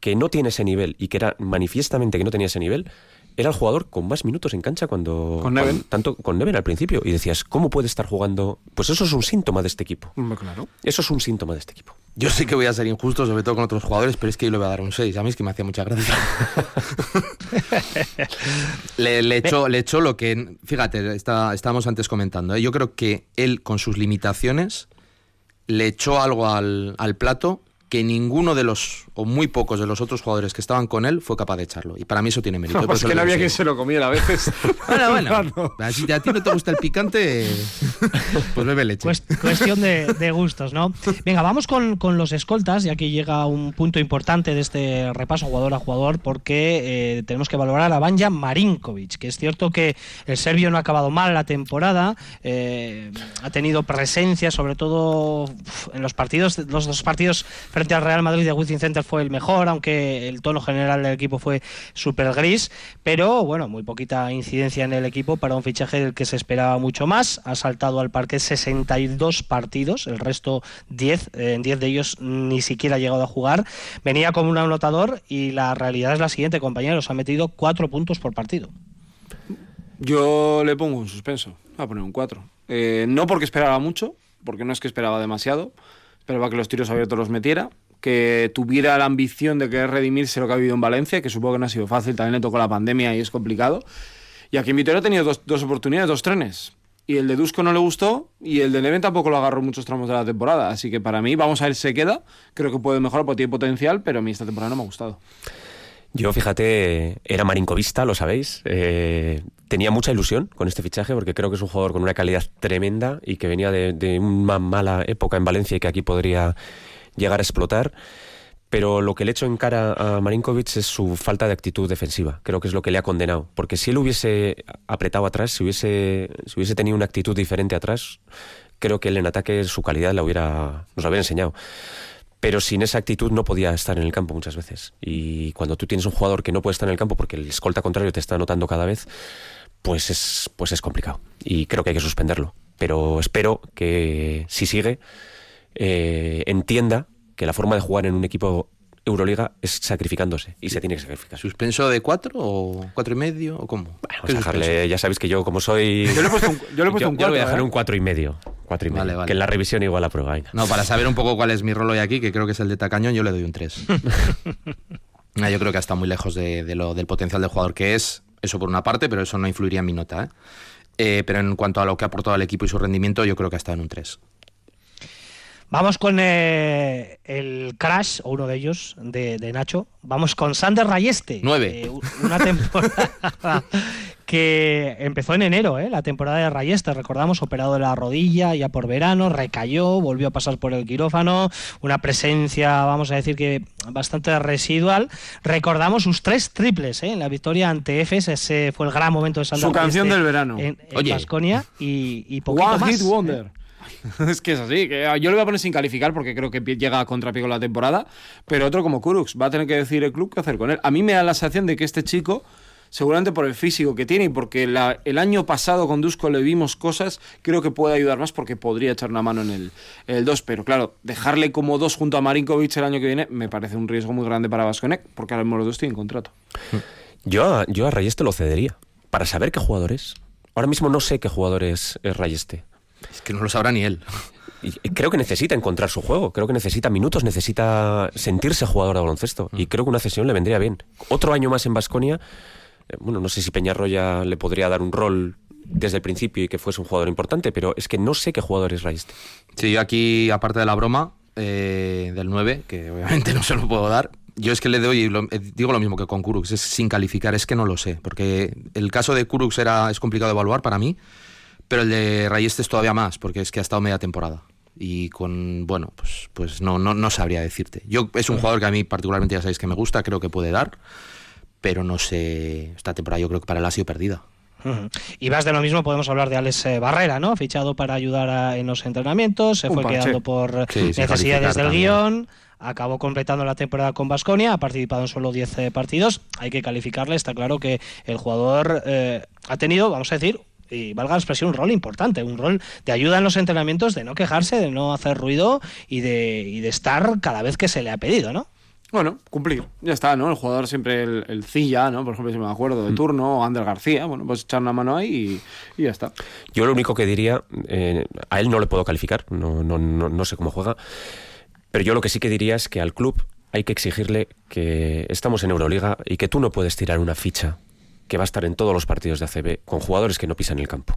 que no tiene ese nivel y que era manifiestamente que no tenía ese nivel, era el jugador con más minutos en cancha cuando. Con Neven. tanto con Neven al principio. Y decías, ¿cómo puede estar jugando? Pues eso es un síntoma de este equipo. claro. Eso es un síntoma de este equipo. Yo sé que voy a ser injusto, sobre todo con otros jugadores, pero es que yo le voy a dar un 6. A mí es que me hacía mucha gracia. le, le, echó, le echó lo que. Fíjate, está, estábamos antes comentando. ¿eh? Yo creo que él, con sus limitaciones, le echó algo al, al plato que ninguno de los, o muy pocos de los otros jugadores que estaban con él fue capaz de echarlo. Y para mí eso tiene mérito. No, pues que no había quien se lo comiera a veces. bueno, bueno. Si a ti no te gusta el picante, pues bebe leche. cuestión de, gustos, ¿no? Venga, vamos con, los escoltas, y aquí llega un punto importante de este repaso jugador a jugador, porque eh, tenemos que valorar a Banja Marinkovic, que es cierto que el serbio no ha acabado mal la temporada, eh, ha tenido presencia, sobre todo en los partidos, los dos partidos frente al Real Madrid de Wizzing Center fue el mejor, aunque el tono general del equipo fue súper gris, pero bueno, muy poquita incidencia en el equipo para un fichaje del que se esperaba mucho más. Ha saltado al parque 62 partidos, el resto 10, en 10 de ellos ni siquiera ha llegado a jugar. Venía como un anotador y la realidad es la siguiente, compañeros, ha metido 4 puntos por partido. Yo le pongo un suspenso, voy a poner un 4. Eh, no porque esperaba mucho, porque no es que esperaba demasiado, para que los tiros abiertos los metiera, que tuviera la ambición de querer redimirse lo que ha habido en Valencia, que supongo que no ha sido fácil, también le tocó la pandemia y es complicado. Y aquí en Vitoria ha tenido dos, dos oportunidades, dos trenes. Y el de Dusko no le gustó y el de Neven tampoco lo agarró muchos tramos de la temporada. Así que para mí, vamos a ver si se queda. Creo que puede mejorar porque tiene potencial, pero a mí esta temporada no me ha gustado. Yo, fíjate, era marincovista, lo sabéis. Eh, tenía mucha ilusión con este fichaje porque creo que es un jugador con una calidad tremenda y que venía de, una mala época en Valencia y que aquí podría llegar a explotar. Pero lo que le echo en cara a Marinkovic es su falta de actitud defensiva. Creo que es lo que le ha condenado. Porque si él hubiese apretado atrás, si hubiese, si hubiese tenido una actitud diferente atrás, creo que él en ataque su calidad la hubiera, nos la hubiera enseñado pero sin esa actitud no podía estar en el campo muchas veces. Y cuando tú tienes un jugador que no puede estar en el campo porque el escolta contrario te está anotando cada vez, pues es, pues es complicado. Y creo que hay que suspenderlo. Pero espero que si sigue, eh, entienda que la forma de jugar en un equipo Euroliga es sacrificándose y se tiene que sacrificar. ¿Suspenso de cuatro o cuatro y medio o cómo? ya sabéis que yo como soy... Yo le he puesto un, yo le he puesto un voy a dejar ¿eh? un cuatro y medio. Cuatro y medio. Que en la revisión igual la prueba. No, para saber un poco cuál es mi rol hoy aquí, que creo que es el de Tacañón, yo le doy un tres. yo creo que está muy lejos de, lo, del potencial del jugador que es, eso por una parte, pero eso no influiría en mi nota. ¿eh? Eh, pero en cuanto a lo que ha aportado al equipo y su rendimiento, yo creo que ha estado en un 3. Vamos con eh, el crash, o uno de ellos, de, Nacho. Vamos con Sander Rayeste. Nueve. Eh, una temporada que empezó en enero, eh, la temporada de Rayeste. Recordamos, operado de la rodilla ya por verano, recayó, volvió a pasar por el quirófano. Una presencia, vamos a decir que bastante residual. Recordamos sus tres triples en la victoria ante Efes. Ese fue el gran momento de Sander Su canción del verano. En, Basconia y, y poquito One más. Hit Wonder. es que es así. Que yo lo voy a poner sin calificar porque creo que llega a contrapico la temporada. Pero otro como Kurux va a tener que decir el club qué hacer con él. A mí me da la sensación de que este chico seguramente por el físico que tiene y porque el año pasado con Dusko le vimos cosas, creo que puede ayudar más porque podría echar una mano en el 2. Pero claro, dejarle como dos junto a Marinkovic el año que viene me parece un riesgo muy grande para Vasconek porque ahora mismo los dos tienen contrato. Yo a, yo a Rayeste lo cedería para saber qué jugador es. Ahora mismo no sé qué jugador es, es Rayeste. Es que no lo sabrá ni él. creo que necesita encontrar su juego, creo que necesita minutos, necesita sentirse jugador de baloncesto. Y mm. creo que una cesión le vendría bien. Otro año más en Basconia Eh, bueno, no sé si Peñarroya le podría dar un rol desde el principio y que fuese un jugador importante, pero es que no sé qué jugador es Raíste. Sí, yo aquí, aparte de la broma eh, del 9, que obviamente no se lo puedo dar, yo es que le doy, lo, eh, digo lo mismo que con Kurux, es sin calificar, es que no lo sé, porque el caso de Kurux era, es complicado de evaluar para mí, pero el de Rayeste es todavía más, porque es que ha estado media temporada. Y con, bueno, pues, pues no, no, no sabría decirte. Yo Es un jugador que a mí particularmente ya sabéis que me gusta, creo que puede dar, pero no sé, esta temporada yo creo que para él ha sido perdida. Y más de lo mismo podemos hablar de Alex eh, Barrera, ¿no? Fichado para ayudar en los entrenamientos, se fue quedando por necesidades del guion acabó completando la temporada con Basconia, ha participado en solo 10 eh, partidos. Hay que calificarle, está claro que el jugador eh, ha tenido, vamos a decir, y valga la expresión, un rol importante, un rol de ayuda en los entrenamientos, de no quejarse, de no hacer ruido y de, y de estar cada vez que se le ha pedido, ¿no? Bueno, cumplir. Ya está, ¿no? El jugador siempre, el, el Cilla, ¿no? Por ejemplo, si me acuerdo, de mm. turno, o Ander García, bueno, pues echar una mano ahí y, ya está. Yo lo único que diría, eh, a él no le puedo calificar, no, no, no, no sé cómo juega, pero yo lo que sí que diría es que al club hay que exigirle que estamos en Euroliga y que tú no puedes tirar una ficha que va a estar en todos los partidos de ACB con jugadores que no pisan el campo.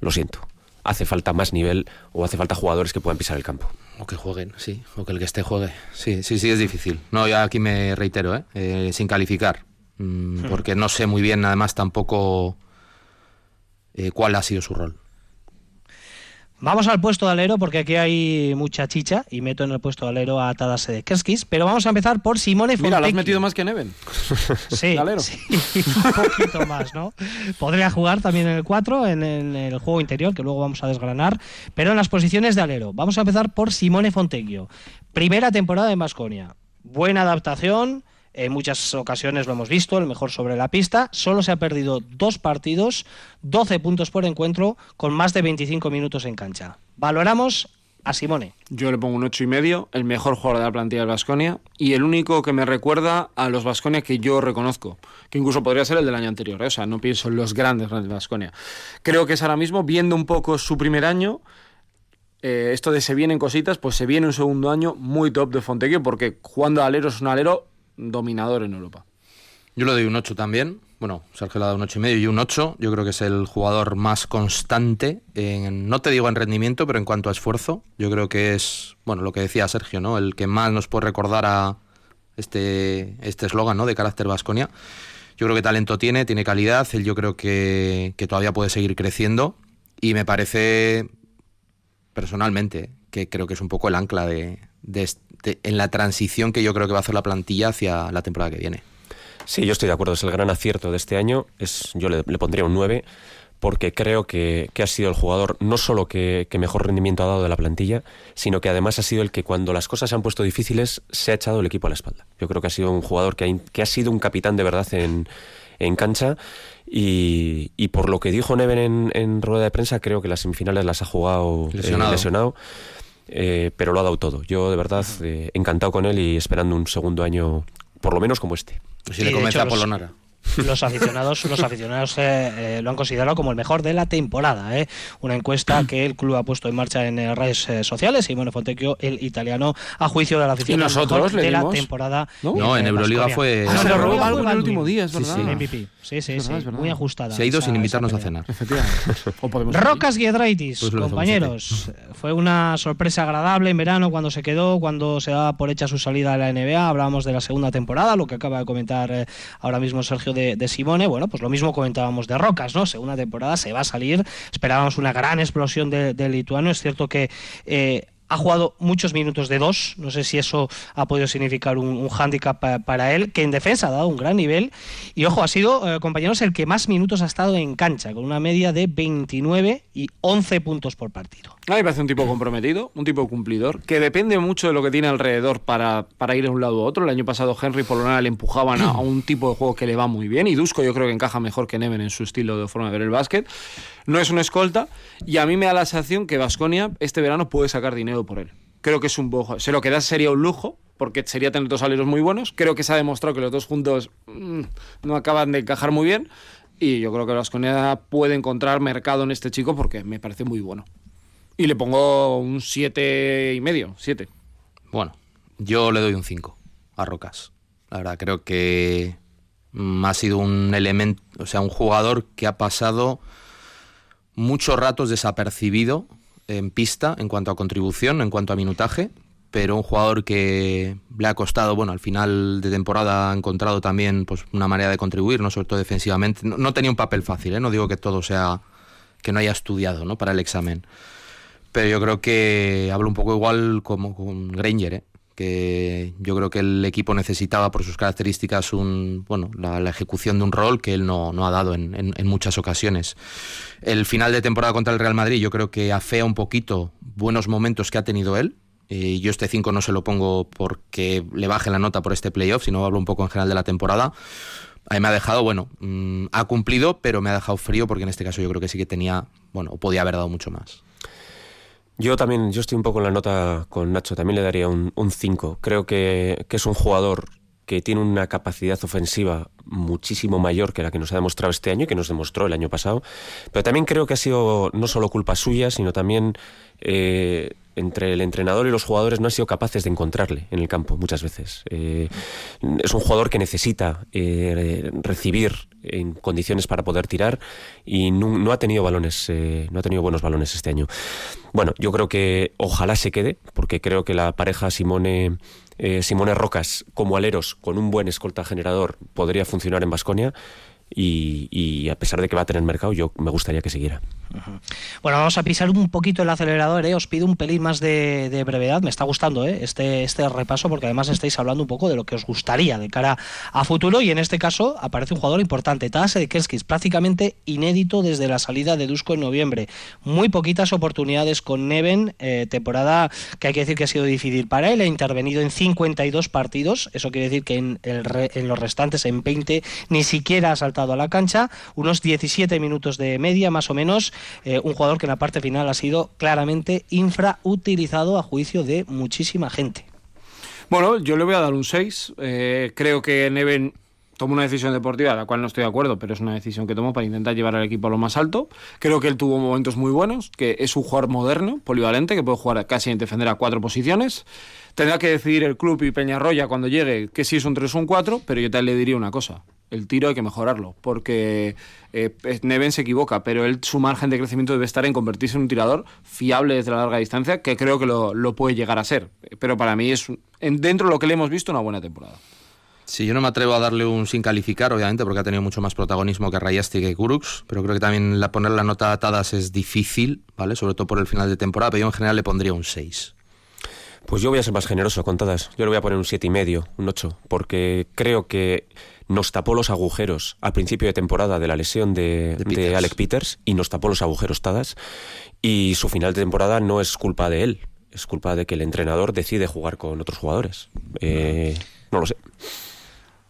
Lo siento. Hace falta más nivel o hace falta jugadores que puedan pisar el campo. O que jueguen, sí. O que el que esté juegue. Sí, sí, sí, es difícil. No, ya aquí me reitero, ¿eh? eh sin calificar. Mm, hmm. porque no sé muy bien, además, tampoco eh, cuál ha sido su rol. Vamos al puesto de alero porque aquí hay mucha chicha y meto en el puesto de alero a Tadas Kerskis, pero vamos a empezar por Simone Fontecchi. Mira, lo has metido más que Neven. Sí, sí, un poquito más, ¿no? Podría jugar también en el 4, en, el juego interior, que luego vamos a desgranar, pero en las posiciones de alero. Vamos a empezar por Simone Fontecchio. Primera temporada en Basconia. Buena adaptación, en muchas ocasiones lo hemos visto, el mejor sobre la pista. Solo se ha perdido dos partidos, 12 puntos por encuentro, con más de 25 minutos en cancha. Valoramos a Simone. Yo le pongo un ocho y medio, el mejor jugador de la plantilla del Vasconia y el único que me recuerda a los Vasconia que yo reconozco, que incluso podría ser el del año anterior, ¿eh? o sea, no pienso en los grandes grandes Vasconia. Creo que es ahora mismo, viendo un poco su primer año, eh, esto de se vienen cositas, pues se viene un segundo año muy top de Fontequio, porque jugando alero es un alero dominador en Europa. Yo le doy un 8 también. Bueno, Sergio le ha dado un 8 y medio y un 8. Yo creo que es el jugador más constante, en, no te digo en rendimiento, pero en cuanto a esfuerzo. Yo creo que es, bueno, lo que decía Sergio, ¿no? El que más nos puede recordar a este este eslogan, ¿no? De carácter Vasconia. Yo creo que talento tiene, tiene calidad. Él yo creo que, que todavía puede seguir creciendo. Y me parece, personalmente, que creo que es un poco el ancla de, en la transición que yo creo que va a hacer la plantilla hacia la temporada que viene. Sí, yo estoy de acuerdo, es el gran acierto de este año. Es, yo le, pondría un 9 porque creo que, ha sido el jugador no solo que, mejor rendimiento ha dado de la plantilla, sino que además ha sido el que cuando las cosas se han puesto difíciles se ha echado el equipo a la espalda. Yo creo que ha sido un jugador que ha, que ha sido un capitán de verdad en, cancha y, por lo que dijo Neven en, rueda de prensa, creo que las semifinales las ha jugado eh, lesionado eh, pero lo ha dado todo. Yo de verdad eh, encantado con él y esperando un segundo año, por lo menos como este. si le comienza a Polonara los aficionados, los aficionados eh, eh, lo han considerado como el mejor de la temporada. Eh. Una encuesta que el club ha puesto en marcha en redes sociales y bueno, Fontecchio, el italiano, a juicio de la afición nosotros de la temporada. No, en Euroliga fue. Ah, se robó algo en el último día, es verdad. Sí, sí, sí, sí, muy ajustada. Se ha ido sin invitarnos a cenar. Rocas Giedraitis, pues compañeros. Fue una sorpresa agradable en verano cuando se quedó, cuando se daba por hecha su salida a la NBA. Hablábamos de la segunda temporada, lo que acaba de comentar ahora mismo Sergio de, Simone, bueno, pues lo mismo comentábamos de Rocas, ¿no? Segunda temporada se va a salir, esperábamos una gran explosión del de lituano, es cierto que eh, ha jugado muchos minutos de dos, no sé si eso ha podido significar un, un hándicap para, él, que en defensa ha dado un gran nivel. Y ojo, ha sido, eh, compañeros, el que más minutos ha estado en cancha, con una media de 29 y 11 puntos por partido. A mí me parece un tipo comprometido, un tipo cumplidor, que depende mucho de lo que tiene alrededor para, para ir de un lado a otro. El año pasado Henry y Polonara le empujaban a, un tipo de juego que le va muy bien, y Dusko yo creo que encaja mejor que Neven en su estilo de forma de ver el básquet. No es una escolta, y a mí me da la sensación que Vasconia este verano puede sacar dinero por él. Creo que es un bojo. Se lo que da sería un lujo, porque sería tener dos aleros muy buenos. Creo que se ha demostrado que los dos juntos mm, no acaban de encajar muy bien. Y yo creo que Vasconia puede encontrar mercado en este chico porque me parece muy bueno. Y le pongo un siete y medio, siete. Bueno, yo le doy un 5 a Rocas. La verdad, creo que Mm, ha sido un elemento, o sea, un jugador que ha pasado muchos ratos desapercibido en pista en cuanto a contribución, en cuanto a minutaje, pero un jugador que le ha costado, bueno, al final de temporada ha encontrado también pues, una manera de contribuir, no sobre todo defensivamente. No, tenía un papel fácil, ¿eh? no digo que todo sea que no haya estudiado ¿no? para el examen. Pero yo creo que hablo un poco igual como con Granger, ¿eh? Que yo creo que el equipo necesitaba por sus características un, bueno, la, ejecución de un rol que él no, ha dado en, muchas ocasiones. El final de temporada contra el Real Madrid yo creo que afea un poquito buenos momentos que ha tenido él. Y yo este 5 no se lo pongo porque le baje la nota por este playoff, sino hablo un poco en general de la temporada. Ahí me ha dejado, bueno, mm, ha cumplido, pero me ha dejado frío porque en este caso yo creo que sí que tenía, bueno, podía haber dado mucho más. Yo también, yo estoy un poco en la nota con Nacho, también le daría un 5. Creo que, que es un jugador que tiene una capacidad ofensiva muchísimo mayor que la que nos ha demostrado este año y que nos demostró el año pasado. Pero también creo que ha sido no solo culpa suya, sino también eh, entre el entrenador y los jugadores no han sido capaces de encontrarle en el campo muchas veces. Eh, es un jugador que necesita eh, recibir en condiciones para poder tirar y no, ha tenido balones, no ha tenido buenos balones este año. Bueno, yo creo que ojalá se quede, porque creo que la pareja Simone Simone Rocas como aleros con un buen escolta generador podría funcionar en Basconia y, a pesar de que va a tener mercado, yo me gustaría que siguiera. Bueno, vamos a pisar un poquito el acelerador, ¿eh? os pido un pelín más de, brevedad, me está gustando ¿eh? este, este repaso porque además estáis hablando un poco de lo que os gustaría de cara a futuro y en este caso aparece un jugador importante, Tase de Kerskis, prácticamente inédito desde la salida de Dusko en noviembre, muy poquitas oportunidades con Neven, eh, temporada que hay que decir que ha sido difícil para él, ha intervenido en 52 partidos, eso quiere decir que en los restantes, en 20, ni siquiera ha saltado a la cancha, unos 17 minutos de media más o menos, eh, un jugador que en la parte final ha sido claramente infrautilizado a juicio de muchísima gente. Bueno, yo le voy a dar un 6. Eh, creo que Neven tomó una decisión deportiva, la cual no estoy de acuerdo, pero es una decisión que tomó para intentar llevar al equipo a lo más alto. Creo que él tuvo momentos muy buenos, que es un jugador moderno, polivalente, que puede jugar casi en defender a cuatro posiciones. Tendrá que decidir el club y Peñarroya cuando llegue que si es un 3 o un 4, pero yo tal le diría una cosa el tiro hay que mejorarlo, porque eh, Neven se equivoca, pero él, su margen de crecimiento debe estar en convertirse en un tirador fiable desde la larga distancia, que creo que lo, puede llegar a ser. Pero para mí es, dentro de lo que le hemos visto, una buena temporada. Sí, yo no me atrevo a darle un sin calificar, obviamente, porque ha tenido mucho más protagonismo que Rayasti y que Kurux, pero creo que también la, poner la nota atadas es difícil, ¿vale? Sobre todo por el final de temporada, pero yo en general le pondría un 6. Pues yo voy a ser más generoso con todas. Yo le voy a poner un siete y medio, un 8, porque creo que nos tapó los agujeros al principio de temporada de la lesión de, Alec Peters y nos tapó los agujeros Tadas. Y su final de temporada no es culpa de él, es culpa de que el entrenador decide jugar con otros jugadores. Eh, no lo sé.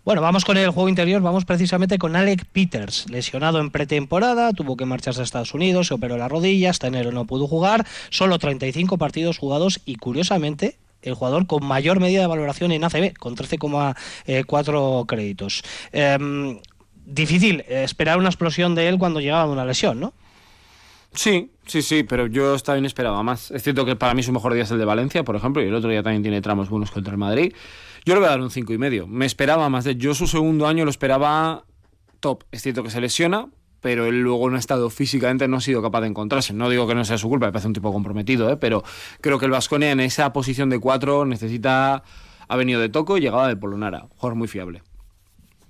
Bueno, vamos con el juego interior, vamos precisamente con Alec Peters, lesionado en pretemporada, tuvo que marcharse a Estados Unidos, se operó la rodilla, hasta enero no pudo jugar, solo 35 partidos jugados y curiosamente el jugador con mayor medida de valoración en ACB, con 13,4 créditos. Em, difícil esperar una explosión de él cuando llegaba una lesión, ¿no? Sí, sí, sí, pero yo estaba inesperado. Más es cierto que para mí su mejor día es el de Valencia, por ejemplo, y el otro día también tiene tramos buenos contra el Madrid. Yo le voy a dar un cinco y medio. Me esperaba más de. Yo su segundo año lo esperaba top. Es cierto que se lesiona, pero él luego en estado físicamente no ha sido capaz de encontrarse. No digo que no sea su culpa, me parece un tipo comprometido, ¿eh? pero creo que el Vasconia en esa posición de cuatro necesita. Ha venido de Toco y llegada de Polonara. Jugador muy fiable.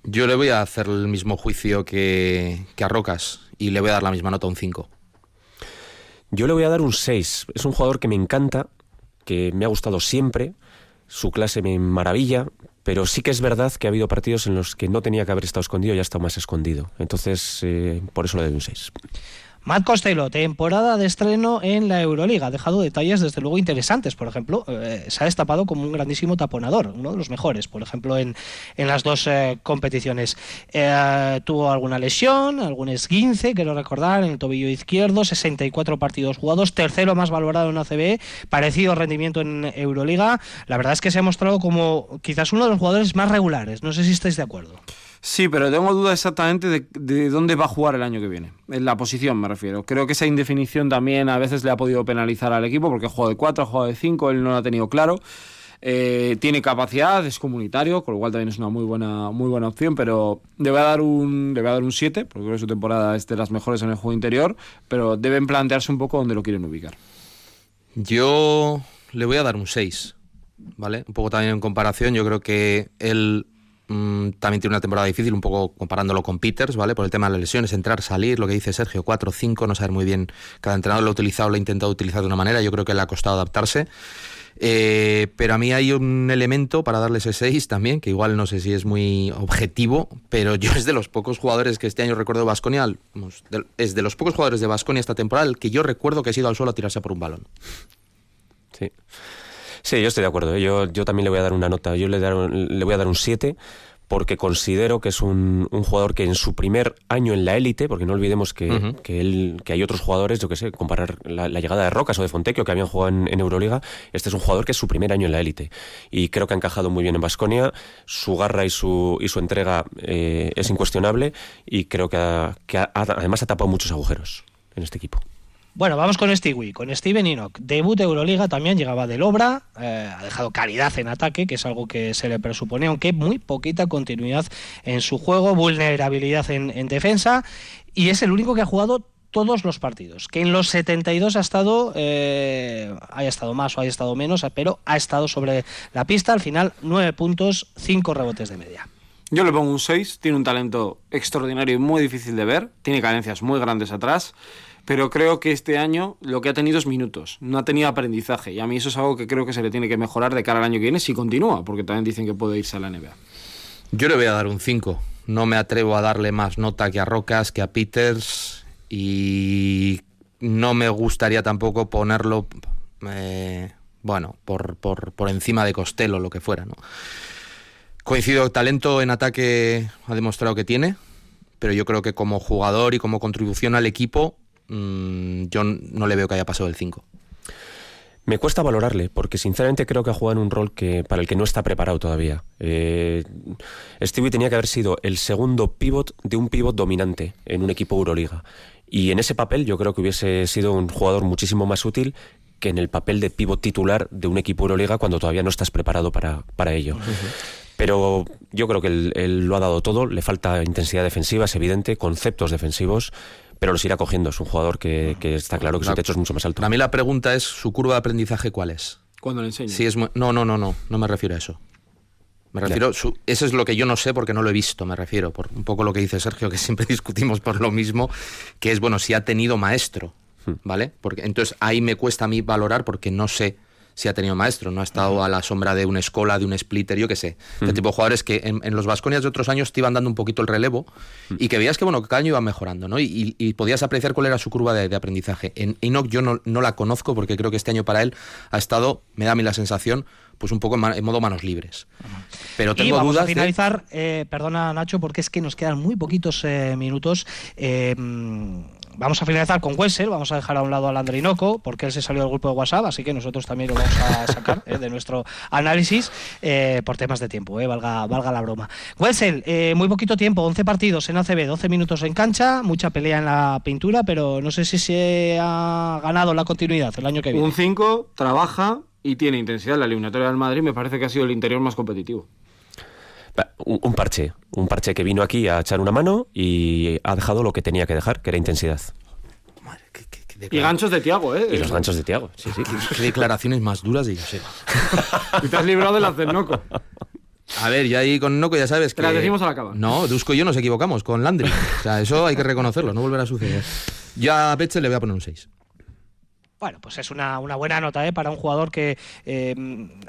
Yo le voy a hacer el mismo juicio que, que a Rocas y le voy a dar la misma nota, un 5. Yo le voy a dar un 6. Es un jugador que me encanta, que me ha gustado siempre. Su clase me maravilla, pero sí que es verdad que ha habido partidos en los que no tenía que haber estado escondido y ha estado más escondido. Entonces, eh, por eso le doy un 6. Matt Costello, temporada de estreno en la Euroliga. Ha dejado detalles desde luego interesantes. Por ejemplo, eh, se ha destapado como un grandísimo taponador, uno de los mejores, por ejemplo, en, en las dos eh, competiciones. Eh, tuvo alguna lesión, algún esguince, quiero recordar, en el tobillo izquierdo, 64 partidos jugados, tercero más valorado en ACB, parecido rendimiento en Euroliga. La verdad es que se ha mostrado como quizás uno de los jugadores más regulares. No sé si estáis de acuerdo. Sí, pero tengo duda exactamente de, dónde va a jugar el año que viene. En la posición me refiero. Creo que esa indefinición también a veces le ha podido penalizar al equipo porque ha jugado de 4, ha jugado de 5, él no lo ha tenido claro. Eh, tiene capacidad, es comunitario, con lo cual también es una muy buena, muy buena opción, pero a dar un, a dar un 7, porque creo que su temporada es de las mejores en el juego interior, pero deben plantearse un poco dónde lo quieren ubicar. Yo le voy a dar un 6, ¿vale? Un poco también en comparación, yo creo que él mm, también tiene una temporada difícil, un poco comparándolo con Peters, ¿vale? Por el tema de las lesiones, entrar, salir, lo que dice Sergio, 4, 5, no saber muy bien, cada entrenador lo ha utilizado, lo ha intentado utilizar de una manera, yo creo que le ha costado adaptarse. Eh, pero a mí hay un elemento para darle ese 6 también, que igual no sé si es muy objetivo, pero yo es de los pocos jugadores que este año recuerdo de es de los pocos jugadores de Basconia esta temporada que yo recuerdo que ha sido al suelo a tirarse por un balón. Sí. Sí, yo estoy de acuerdo. ¿eh? Yo, yo también le voy a dar una nota. Yo le, le voy a dar un 7 porque considero que es un, un, jugador que en su primer año en la élite, porque no olvidemos que, uh -huh. que, él, que hay otros jugadores, yo que sé, comparar la, la, llegada de Rocas o de Fontecchio que habían jugado en, en, Euroliga, este es un jugador que es su primer año en la élite y creo que ha encajado muy bien en Basconia, su garra y su, y su entrega eh, es incuestionable y creo que, ha, que ha, además ha tapado muchos agujeros en este equipo. Bueno, vamos con Stewie, con Steven Enoch. Debut de Euroliga también llegaba del obra, eh, ha dejado calidad en ataque, que es algo que se le presupone, aunque muy poquita continuidad en su juego, vulnerabilidad en, en defensa, y es el único que ha jugado todos los partidos, que en los 72 ha estado, eh, haya estado más o haya estado menos, pero ha estado sobre la pista, al final 9 puntos, 5 rebotes de media. Yo le pongo un 6, tiene un talento extraordinario y muy difícil de ver, tiene carencias muy grandes atrás, pero creo que este año lo que ha tenido es minutos, no ha tenido aprendizaje y a mí eso es algo que creo que se le tiene que mejorar de cara al año que viene si continúa, porque también dicen que puede irse a la NBA. Yo le voy a dar un 5, no me atrevo a darle más nota que a Rocas, que a Peters y no me gustaría tampoco ponerlo, eh, bueno, por, por, por encima de Costello, lo que fuera, ¿no? Coincido, talento en ataque ha demostrado que tiene, pero yo creo que como jugador y como contribución al equipo mmm, yo no le veo que haya pasado el 5. Me cuesta valorarle, porque sinceramente creo que ha jugado en un rol que, para el que no está preparado todavía. Eh, Stevie tenía que haber sido el segundo pivot de un pivot dominante en un equipo Euroliga. Y en ese papel yo creo que hubiese sido un jugador muchísimo más útil que en el papel de pivot titular de un equipo Euroliga cuando todavía no estás preparado para, para ello. Uh -huh. Pero yo creo que él, él, lo ha dado todo, le falta intensidad defensiva, es evidente, conceptos defensivos, pero los irá cogiendo. Es un jugador que, que está claro que su techo es mucho más alto. Para mí la pregunta es, ¿su curva de aprendizaje cuál es? Cuando le enseña. Sí, es no, no, no, no, no me refiero a eso. Me refiero, su, eso es lo que yo no sé porque no lo he visto, me refiero, por un poco lo que dice Sergio, que siempre discutimos por lo mismo, que es, bueno, si ha tenido maestro, hmm. ¿vale? Porque entonces ahí me cuesta a mí valorar porque no sé si ha tenido maestro, no ha estado a la sombra de una escola, de un splitter, yo qué sé. De tipo de jugadores que en, en los Vasconias de otros años te iban dando un poquito el relevo y que veías que bueno, cada año iba mejorando, ¿no? Y, y, podías apreciar cuál era su curva de, de aprendizaje. En Enoch yo no, no, la conozco porque creo que este año para él ha estado, me da a mí la sensación, pues un poco en, en modo manos libres. Pero tengo y vamos dudas a finalizar, de... eh, perdona Nacho, porque es que nos quedan muy poquitos eh, minutos. Eh, vamos a finalizar con Wessel, vamos a dejar a un lado al Andrinoco, porque él se salió del grupo de WhatsApp, así que nosotros también lo vamos a sacar eh, de nuestro análisis eh, por temas de tiempo, eh, valga, valga la broma. Wessel, eh, muy poquito tiempo, 11 partidos en ACB, 12 minutos en cancha, mucha pelea en la pintura, pero no sé si se ha ganado la continuidad el año que viene. Un 5, trabaja y tiene intensidad. La eliminatoria del Madrid me parece que ha sido el interior más competitivo. Un, un, parche, un parche que vino aquí a echar una mano y ha dejado lo que tenía que dejar, que era intensidad. Madre, qué, qué, qué y ganchos de Tiago, ¿eh? Y los ganchos de Tiago, sí, sí. Qué declaraciones más duras de Josep. y te has librado de las del Noco. A ver, ya ahí con Noco ya sabes que... Te las decimos a la cama. No, Dusko y yo nos equivocamos con Landry. O sea, eso hay que reconocerlo, no volverá a suceder. Yo a Betzel le voy a poner un 6. Bueno, pues es una, una buena nota ¿eh? para un jugador que eh,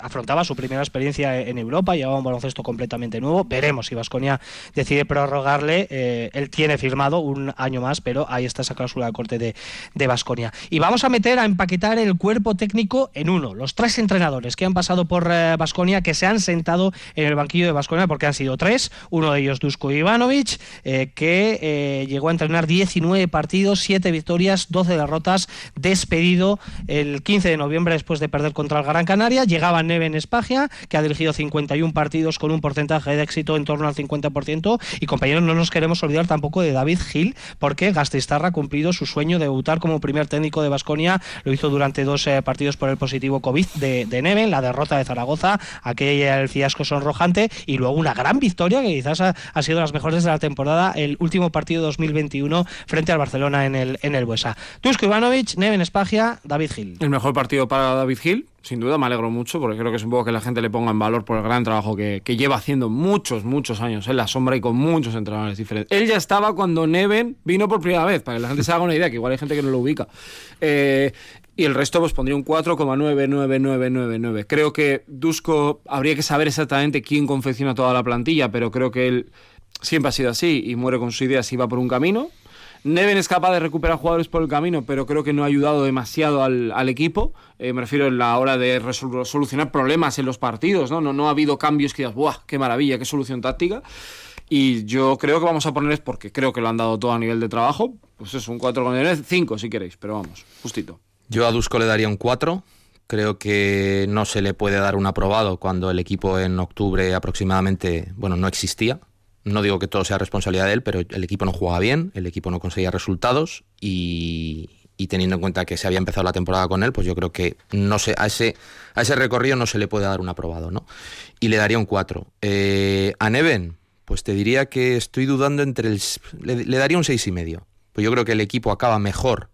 afrontaba su primera experiencia en Europa, llevaba un baloncesto completamente nuevo. Veremos si Vasconia decide prorrogarle. Eh, él tiene firmado un año más, pero ahí está esa cláusula de corte de Vasconia. Y vamos a meter a empaquetar el cuerpo técnico en uno. Los tres entrenadores que han pasado por Vasconia, que se han sentado en el banquillo de Vasconia, porque han sido tres. Uno de ellos, Dusko Ivanovic, que llegó a entrenar 19 partidos, 7 victorias, 12 derrotas, despedido el 15 de noviembre después de perder contra el Gran Canaria. Llegaba Neven Espagia, que ha dirigido 51 partidos con un porcentaje de éxito en torno al 50%. Y compañeros, no nos queremos olvidar tampoco de David Gil, porque Gastistarra ha cumplido su sueño de debutar como primer técnico de Basconia. Lo hizo durante dos eh, partidos por el positivo COVID de, de Neven, la derrota de Zaragoza, aquella el fiasco sonrojante y luego una gran victoria que quizás ha, ha sido las mejores de la temporada, el último partido 2021 frente al Barcelona en el, en el Buesa. Tusko Ivanovic, Neven Espagia, David Gil. El mejor partido para David Gil, sin duda, me alegro mucho porque creo que es un poco que la gente le ponga en valor por el gran trabajo que, lleva haciendo muchos, muchos años en la sombra y con muchos entrenadores diferentes. Él ya estaba cuando Neven vino por primera vez, para que la gente se haga una idea, que igual hay gente que no lo ubica. Eh, y el resto pues pondría un 4,99999. Creo que Dusko habría que saber exactamente quién confecciona toda la plantilla, pero creo que él siempre ha sido así y muere con sus ideas y va por un camino. Neven es capaz de recuperar jugadores por el camino, pero creo que no ha ayudado demasiado al, al equipo. Eh, me refiero en la hora de solucionar problemas en los partidos, ¿no? No, no ha habido cambios que digas, ¡buah! ¡Qué maravilla! ¡Qué solución táctica! Y yo creo que vamos a poner, porque creo que lo han dado todo a nivel de trabajo, pues es un 4,9, 5 si queréis, pero vamos, justito. Yo a Dusko le daría un 4. Creo que no se le puede dar un aprobado cuando el equipo en octubre aproximadamente, bueno, no existía. No digo que todo sea responsabilidad de él, pero el equipo no jugaba bien, el equipo no conseguía resultados y, y teniendo en cuenta que se había empezado la temporada con él, pues yo creo que no se, a, ese, a ese recorrido no se le puede dar un aprobado, ¿no? Y le daría un 4. Eh, a Neven, pues te diría que estoy dudando entre el... Le, daría un 6,5. Pues yo creo que el equipo acaba mejor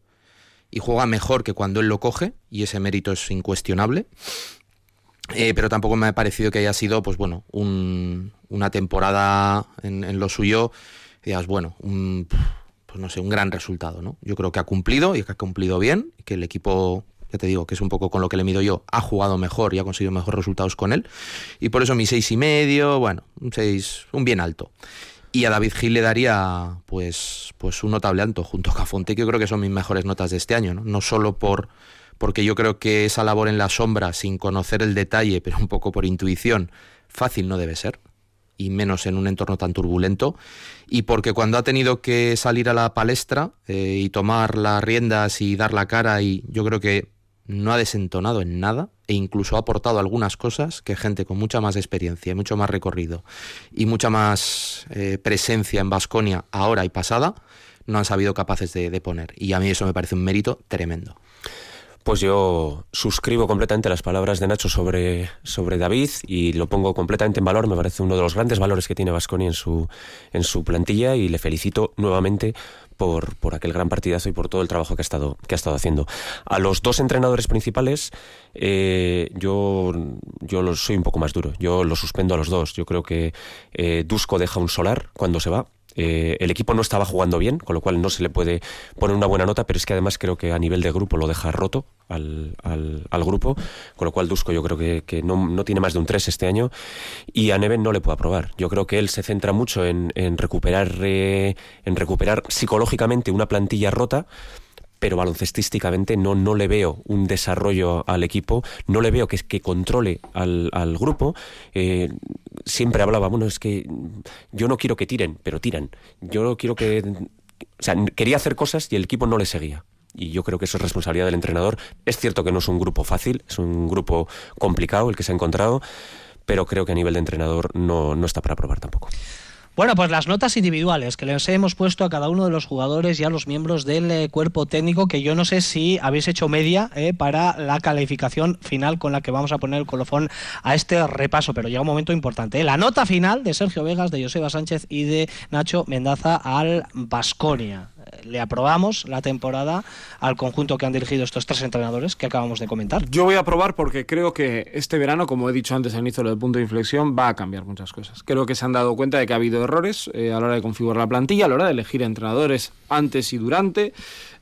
y juega mejor que cuando él lo coge, y ese mérito es incuestionable. Eh, pero tampoco me ha parecido que haya sido, pues bueno, un- una temporada en, lo suyo, digas, bueno, un, pues no sé, un gran resultado, ¿no? Yo creo que ha cumplido y que ha cumplido bien, que el equipo, ya te digo, que es un poco con lo que le mido yo, ha jugado mejor y ha conseguido mejores resultados con él. Y por eso mi seis y medio, bueno, un seis, un bien alto. Y a David Gil le daría pues, pues un notable alto junto a Cafonte, que yo creo que son mis mejores notas de este año, ¿no? No solo por porque yo creo que esa labor en la sombra, sin conocer el detalle, pero un poco por intuición, fácil no debe ser, y menos en un entorno tan turbulento, y porque cuando ha tenido que salir a la palestra eh, y tomar las riendas y dar la cara, y yo creo que no ha desentonado en nada e incluso ha aportado algunas cosas que gente con mucha más experiencia, mucho más recorrido y mucha más eh, presencia en Vasconia ahora y pasada no han sabido capaces de, de poner. Y a mí eso me parece un mérito tremendo. Pues yo suscribo completamente las palabras de Nacho sobre, sobre David y lo pongo completamente en valor. Me parece uno de los grandes valores que tiene Vasconi en su, en su plantilla y le felicito nuevamente por, por aquel gran partidazo y por todo el trabajo que ha estado, que ha estado haciendo. A los dos entrenadores principales, eh, yo, yo soy un poco más duro. Yo los suspendo a los dos. Yo creo que eh, Dusko deja un solar cuando se va. Eh, el equipo no estaba jugando bien, con lo cual no se le puede poner una buena nota, pero es que además creo que a nivel de grupo lo deja roto al, al, al grupo, con lo cual Dusko yo creo que, no, tiene más de un 3 este año y a Neven no le puedo aprobar. Yo creo que él se centra mucho en, en recuperar, eh, en recuperar psicológicamente una plantilla rota pero baloncestísticamente no, no le veo un desarrollo al equipo, no le veo que, que controle al, al grupo. Eh, siempre hablaba, bueno, es que yo no quiero que tiren, pero tiran. Yo quiero que... O sea, quería hacer cosas y el equipo no le seguía. Y yo creo que eso es responsabilidad del entrenador. Es cierto que no es un grupo fácil, es un grupo complicado el que se ha encontrado, pero creo que a nivel de entrenador no, no está para probar tampoco. Bueno, pues las notas individuales que les hemos puesto a cada uno de los jugadores y a los miembros del eh, cuerpo técnico, que yo no sé si habéis hecho media eh, para la calificación final con la que vamos a poner el colofón a este repaso, pero llega un momento importante. Eh. La nota final de Sergio Vegas, de Joseba Sánchez y de Nacho Mendaza al Basconia. Le aprobamos la temporada al conjunto que han dirigido estos tres entrenadores que acabamos de comentar. Yo voy a aprobar porque creo que este verano, como he dicho antes al inicio del punto de inflexión, va a cambiar muchas cosas. Creo que se han dado cuenta de que ha habido errores eh, a la hora de configurar la plantilla, a la hora de elegir entrenadores antes y durante,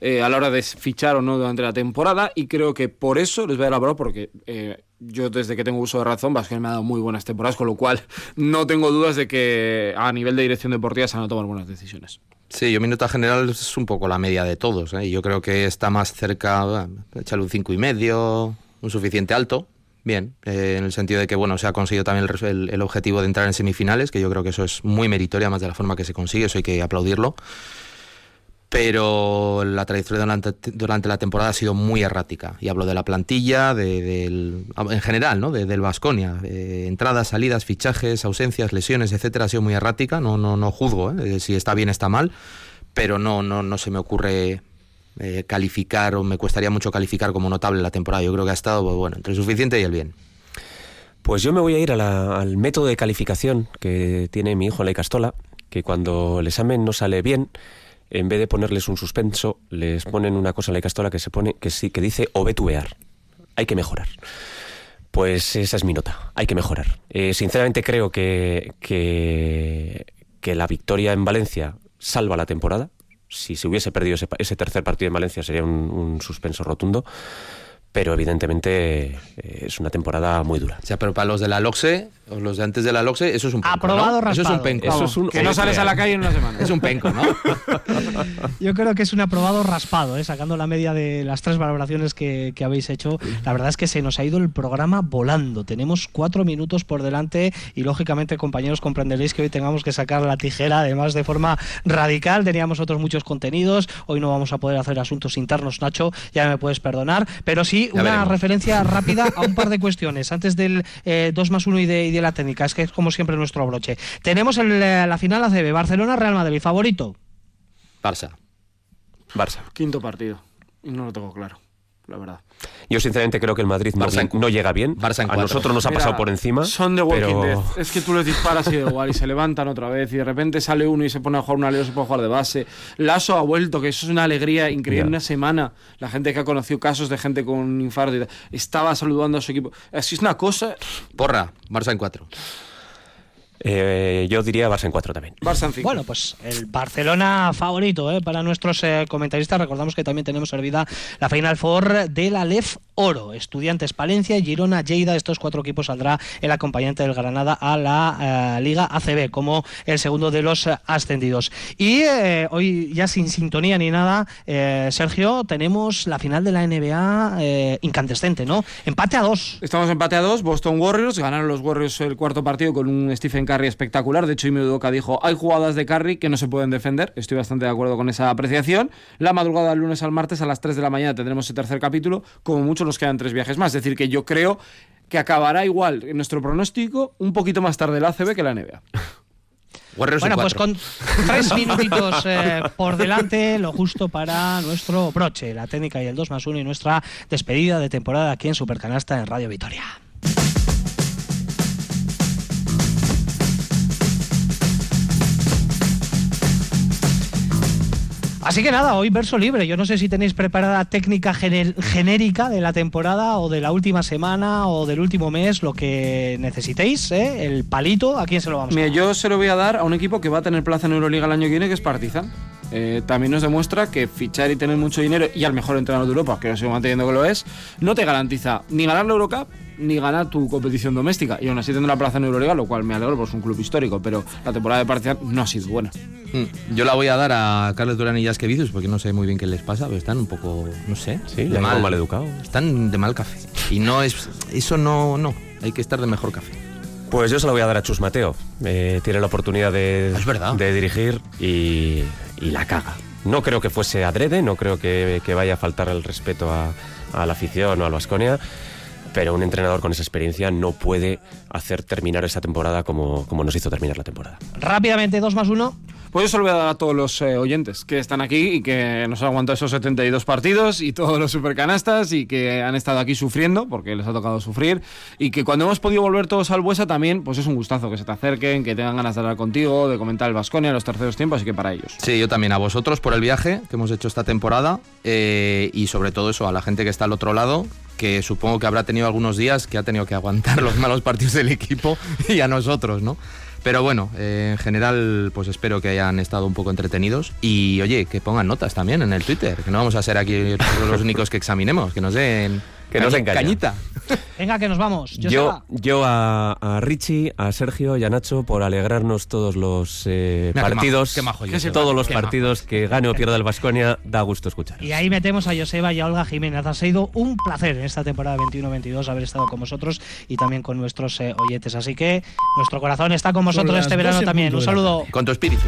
eh, a la hora de fichar o no durante la temporada, y creo que por eso les voy a la porque eh, yo desde que tengo uso de razón, Vasquez me ha dado muy buenas temporadas, con lo cual no tengo dudas de que a nivel de dirección deportiva se han tomado buenas decisiones. Sí, yo mi nota general es un poco la media de todos. ¿eh? Yo creo que está más cerca, échale un cinco y medio, un suficiente alto, bien, eh, en el sentido de que bueno se ha conseguido también el, el, el, objetivo de entrar en semifinales, que yo creo que eso es muy meritorio, además de la forma que se consigue, eso hay que aplaudirlo. Pero la trayectoria durante, durante, la temporada ha sido muy errática. Y hablo de la plantilla, de, del, en general, ¿no? De, del Vasconia. entradas, salidas, fichajes, ausencias, lesiones, etcétera, ha sido muy errática. No, no, no juzgo ¿eh? si está bien, está mal, pero no, no, no se me ocurre eh, calificar o me cuestaría mucho calificar como notable la temporada. Yo creo que ha estado pues, bueno, entre suficiente y el bien. Pues yo me voy a ir a la, al método de calificación que tiene mi hijo en la Castola, que cuando el examen no sale bien, en vez de ponerles un suspenso, les ponen una cosa en la castola que se pone que sí que dice obetuear. Hay que mejorar. Pues esa es mi nota. Hay que mejorar. Eh, sinceramente creo que, que, la victoria en Valencia salva la temporada. Si se hubiese perdido ese, tercer partido en Valencia sería un, suspenso rotundo pero evidentemente eh, es una temporada muy dura. Pero para los de la LOXE, los de antes de la LOXE, eso es un penco, Aprobado, ¿no? Eso es un penco. Eso es un, que no sales a la calle en una semana. Es un penco, ¿no? Yo creo que es un aprobado raspado, ¿eh? sacando la media de las tres valoraciones que, que, habéis hecho. La verdad es que se nos ha ido el programa volando. Tenemos cuatro minutos por delante y lógicamente, compañeros, comprenderéis que hoy tengamos que sacar la tijera, además de forma radical. Teníamos otros muchos contenidos. Hoy no vamos a poder hacer asuntos internos, Nacho, ya me puedes perdonar. Pero sí, una referencia rápida a un par de cuestiones antes del eh, 2 más 1 y de, y de, la técnica. Es que es como siempre nuestro broche. Tenemos el, la final ACB, Barcelona-Real Madrid. ¿Favorito? Barça. Barça. Quinto partido. Y no lo tengo claro, la verdad. Yo sinceramente creo que el Madrid no, no llega bien. Barça en a nosotros nos ha Mira, pasado por encima. Son de Walking pero... Dead. Es que tú les disparas y da igual y se levantan otra vez y de repente sale uno y se pone a jugar un alero, se puede jugar de base. Lasso ha vuelto, que eso es una alegría increíble. Ya. Una semana, la gente que ha conocido casos de gente con infarto y tal, estaba saludando a su equipo. Así es una cosa. Porra, Barça en 4. Eh, yo diría Barça en 4 también. Barça en 5. Bueno, pues el Barcelona favorito ¿eh? para nuestros eh, comentaristas. Recordamos que también tenemos servida la Final Four de la LEF Oro. Estudiantes Palencia, Girona, Lleida. Estos cuatro equipos saldrá el acompañante del Granada a la eh, Liga ACB como el segundo de los ascendidos. Y eh, hoy ya sin sintonía ni nada, eh, Sergio, tenemos la final de la NBA incandescente, ¿no? Empate a dos. Estamos empate a dos. Boston Warriors ganaron los Warriors el cuarto partido con un Stephen Curry espectacular. De hecho, Ime dijo: hay jugadas de Curry que no se pueden defender. Estoy bastante de acuerdo con esa apreciación. La madrugada del lunes al martes a las 3 de la mañana tendremos el tercer capítulo. Como mucho nos quedan tres viajes más. Es decir, que yo creo que acabará igual en nuestro pronóstico un poquito más tarde la ACB que la NBA. Warriors bueno, en pues con tres minutitos eh, por delante, lo justo para nuestro broche, la técnica y el 2 más 1 y nuestra despedida de temporada aquí en Supercanasta en Radio Vitoria. Así que nada, hoy verso libre. Yo no sé si tenéis preparada técnica genérica de la temporada o de la última semana o del último mes, lo que necesitéis, ¿eh? el palito, ¿a quién se lo vamos a Mira, dar? yo se lo voy a dar a un equipo que va a tener plaza en Euroliga el año que viene, que es Partizan. Eh, también nos demuestra que fichar y tener mucho dinero y al mejor entrenador de Europa, que lo sigo manteniendo que lo es, no te garantiza ni ganar la Eurocup ni ganar tu competición doméstica. Y aún así tendrá plaza en Euroliga, lo cual me alegro, porque es un club histórico, pero la temporada de Partizan no ha sido buena. Mm, Yo la voy a dar a Carlos Durán y Jasque Vicius porque no sé muy bien qué les pasa, pero están un poco, no sé, Sí, le mal, mal educado. Están de mal café. Y no es. Eso no, no. Hay que estar de mejor café. Pues yo se lo voy a dar a Chus Mateo. Eh, tiene la oportunidad de, Es verdad. de dirigir y, y la caga. No creo que fuese adrede, no creo que, que vaya a faltar el respeto a, a la afición o al Vasconia, pero un entrenador con esa experiencia no puede hacer terminar esa temporada como, como nos hizo terminar la temporada. Rápidamente, 2 más 1. Pues yo se a todos los eh, oyentes que están aquí y que nos han aguantado esos 72 partidos y todos los supercanastas y que han estado aquí sufriendo, porque les ha tocado sufrir, y que cuando hemos podido volver todos al Buesa también, pues es un gustazo que se te acerquen, que tengan ganas de hablar contigo, de comentar el Vasconia, los terceros tiempos, así que para ellos. Sí, yo también a vosotros por el viaje que hemos hecho esta temporada eh, y sobre todo eso a la gente que está al otro lado, que supongo que habrá tenido algunos días que ha tenido que aguantar los malos partidos del equipo y a nosotros, ¿no? Pero bueno, eh, en general, pues espero que hayan estado un poco entretenidos y oye, que pongan notas también en el Twitter, que no vamos a ser aquí los únicos que examinemos, que nos den, Que nos den caña. cañita. Venga, que nos vamos. Yo, yo a, a Richie, a Sergio y a Nacho por alegrarnos todos los eh, Mira, qué partidos, majo, qué majo, Joseba, todos los qué majo. partidos que gane o pierda el Vasconia, da gusto escuchar. Y ahí metemos a Joseba y a Olga Jiménez. Ha sido un placer en esta temporada 21-22 haber estado con vosotros y también con nuestros eh, oyentes. Así que nuestro corazón está con vosotros este verano también. Un saludo. Con tu espíritu.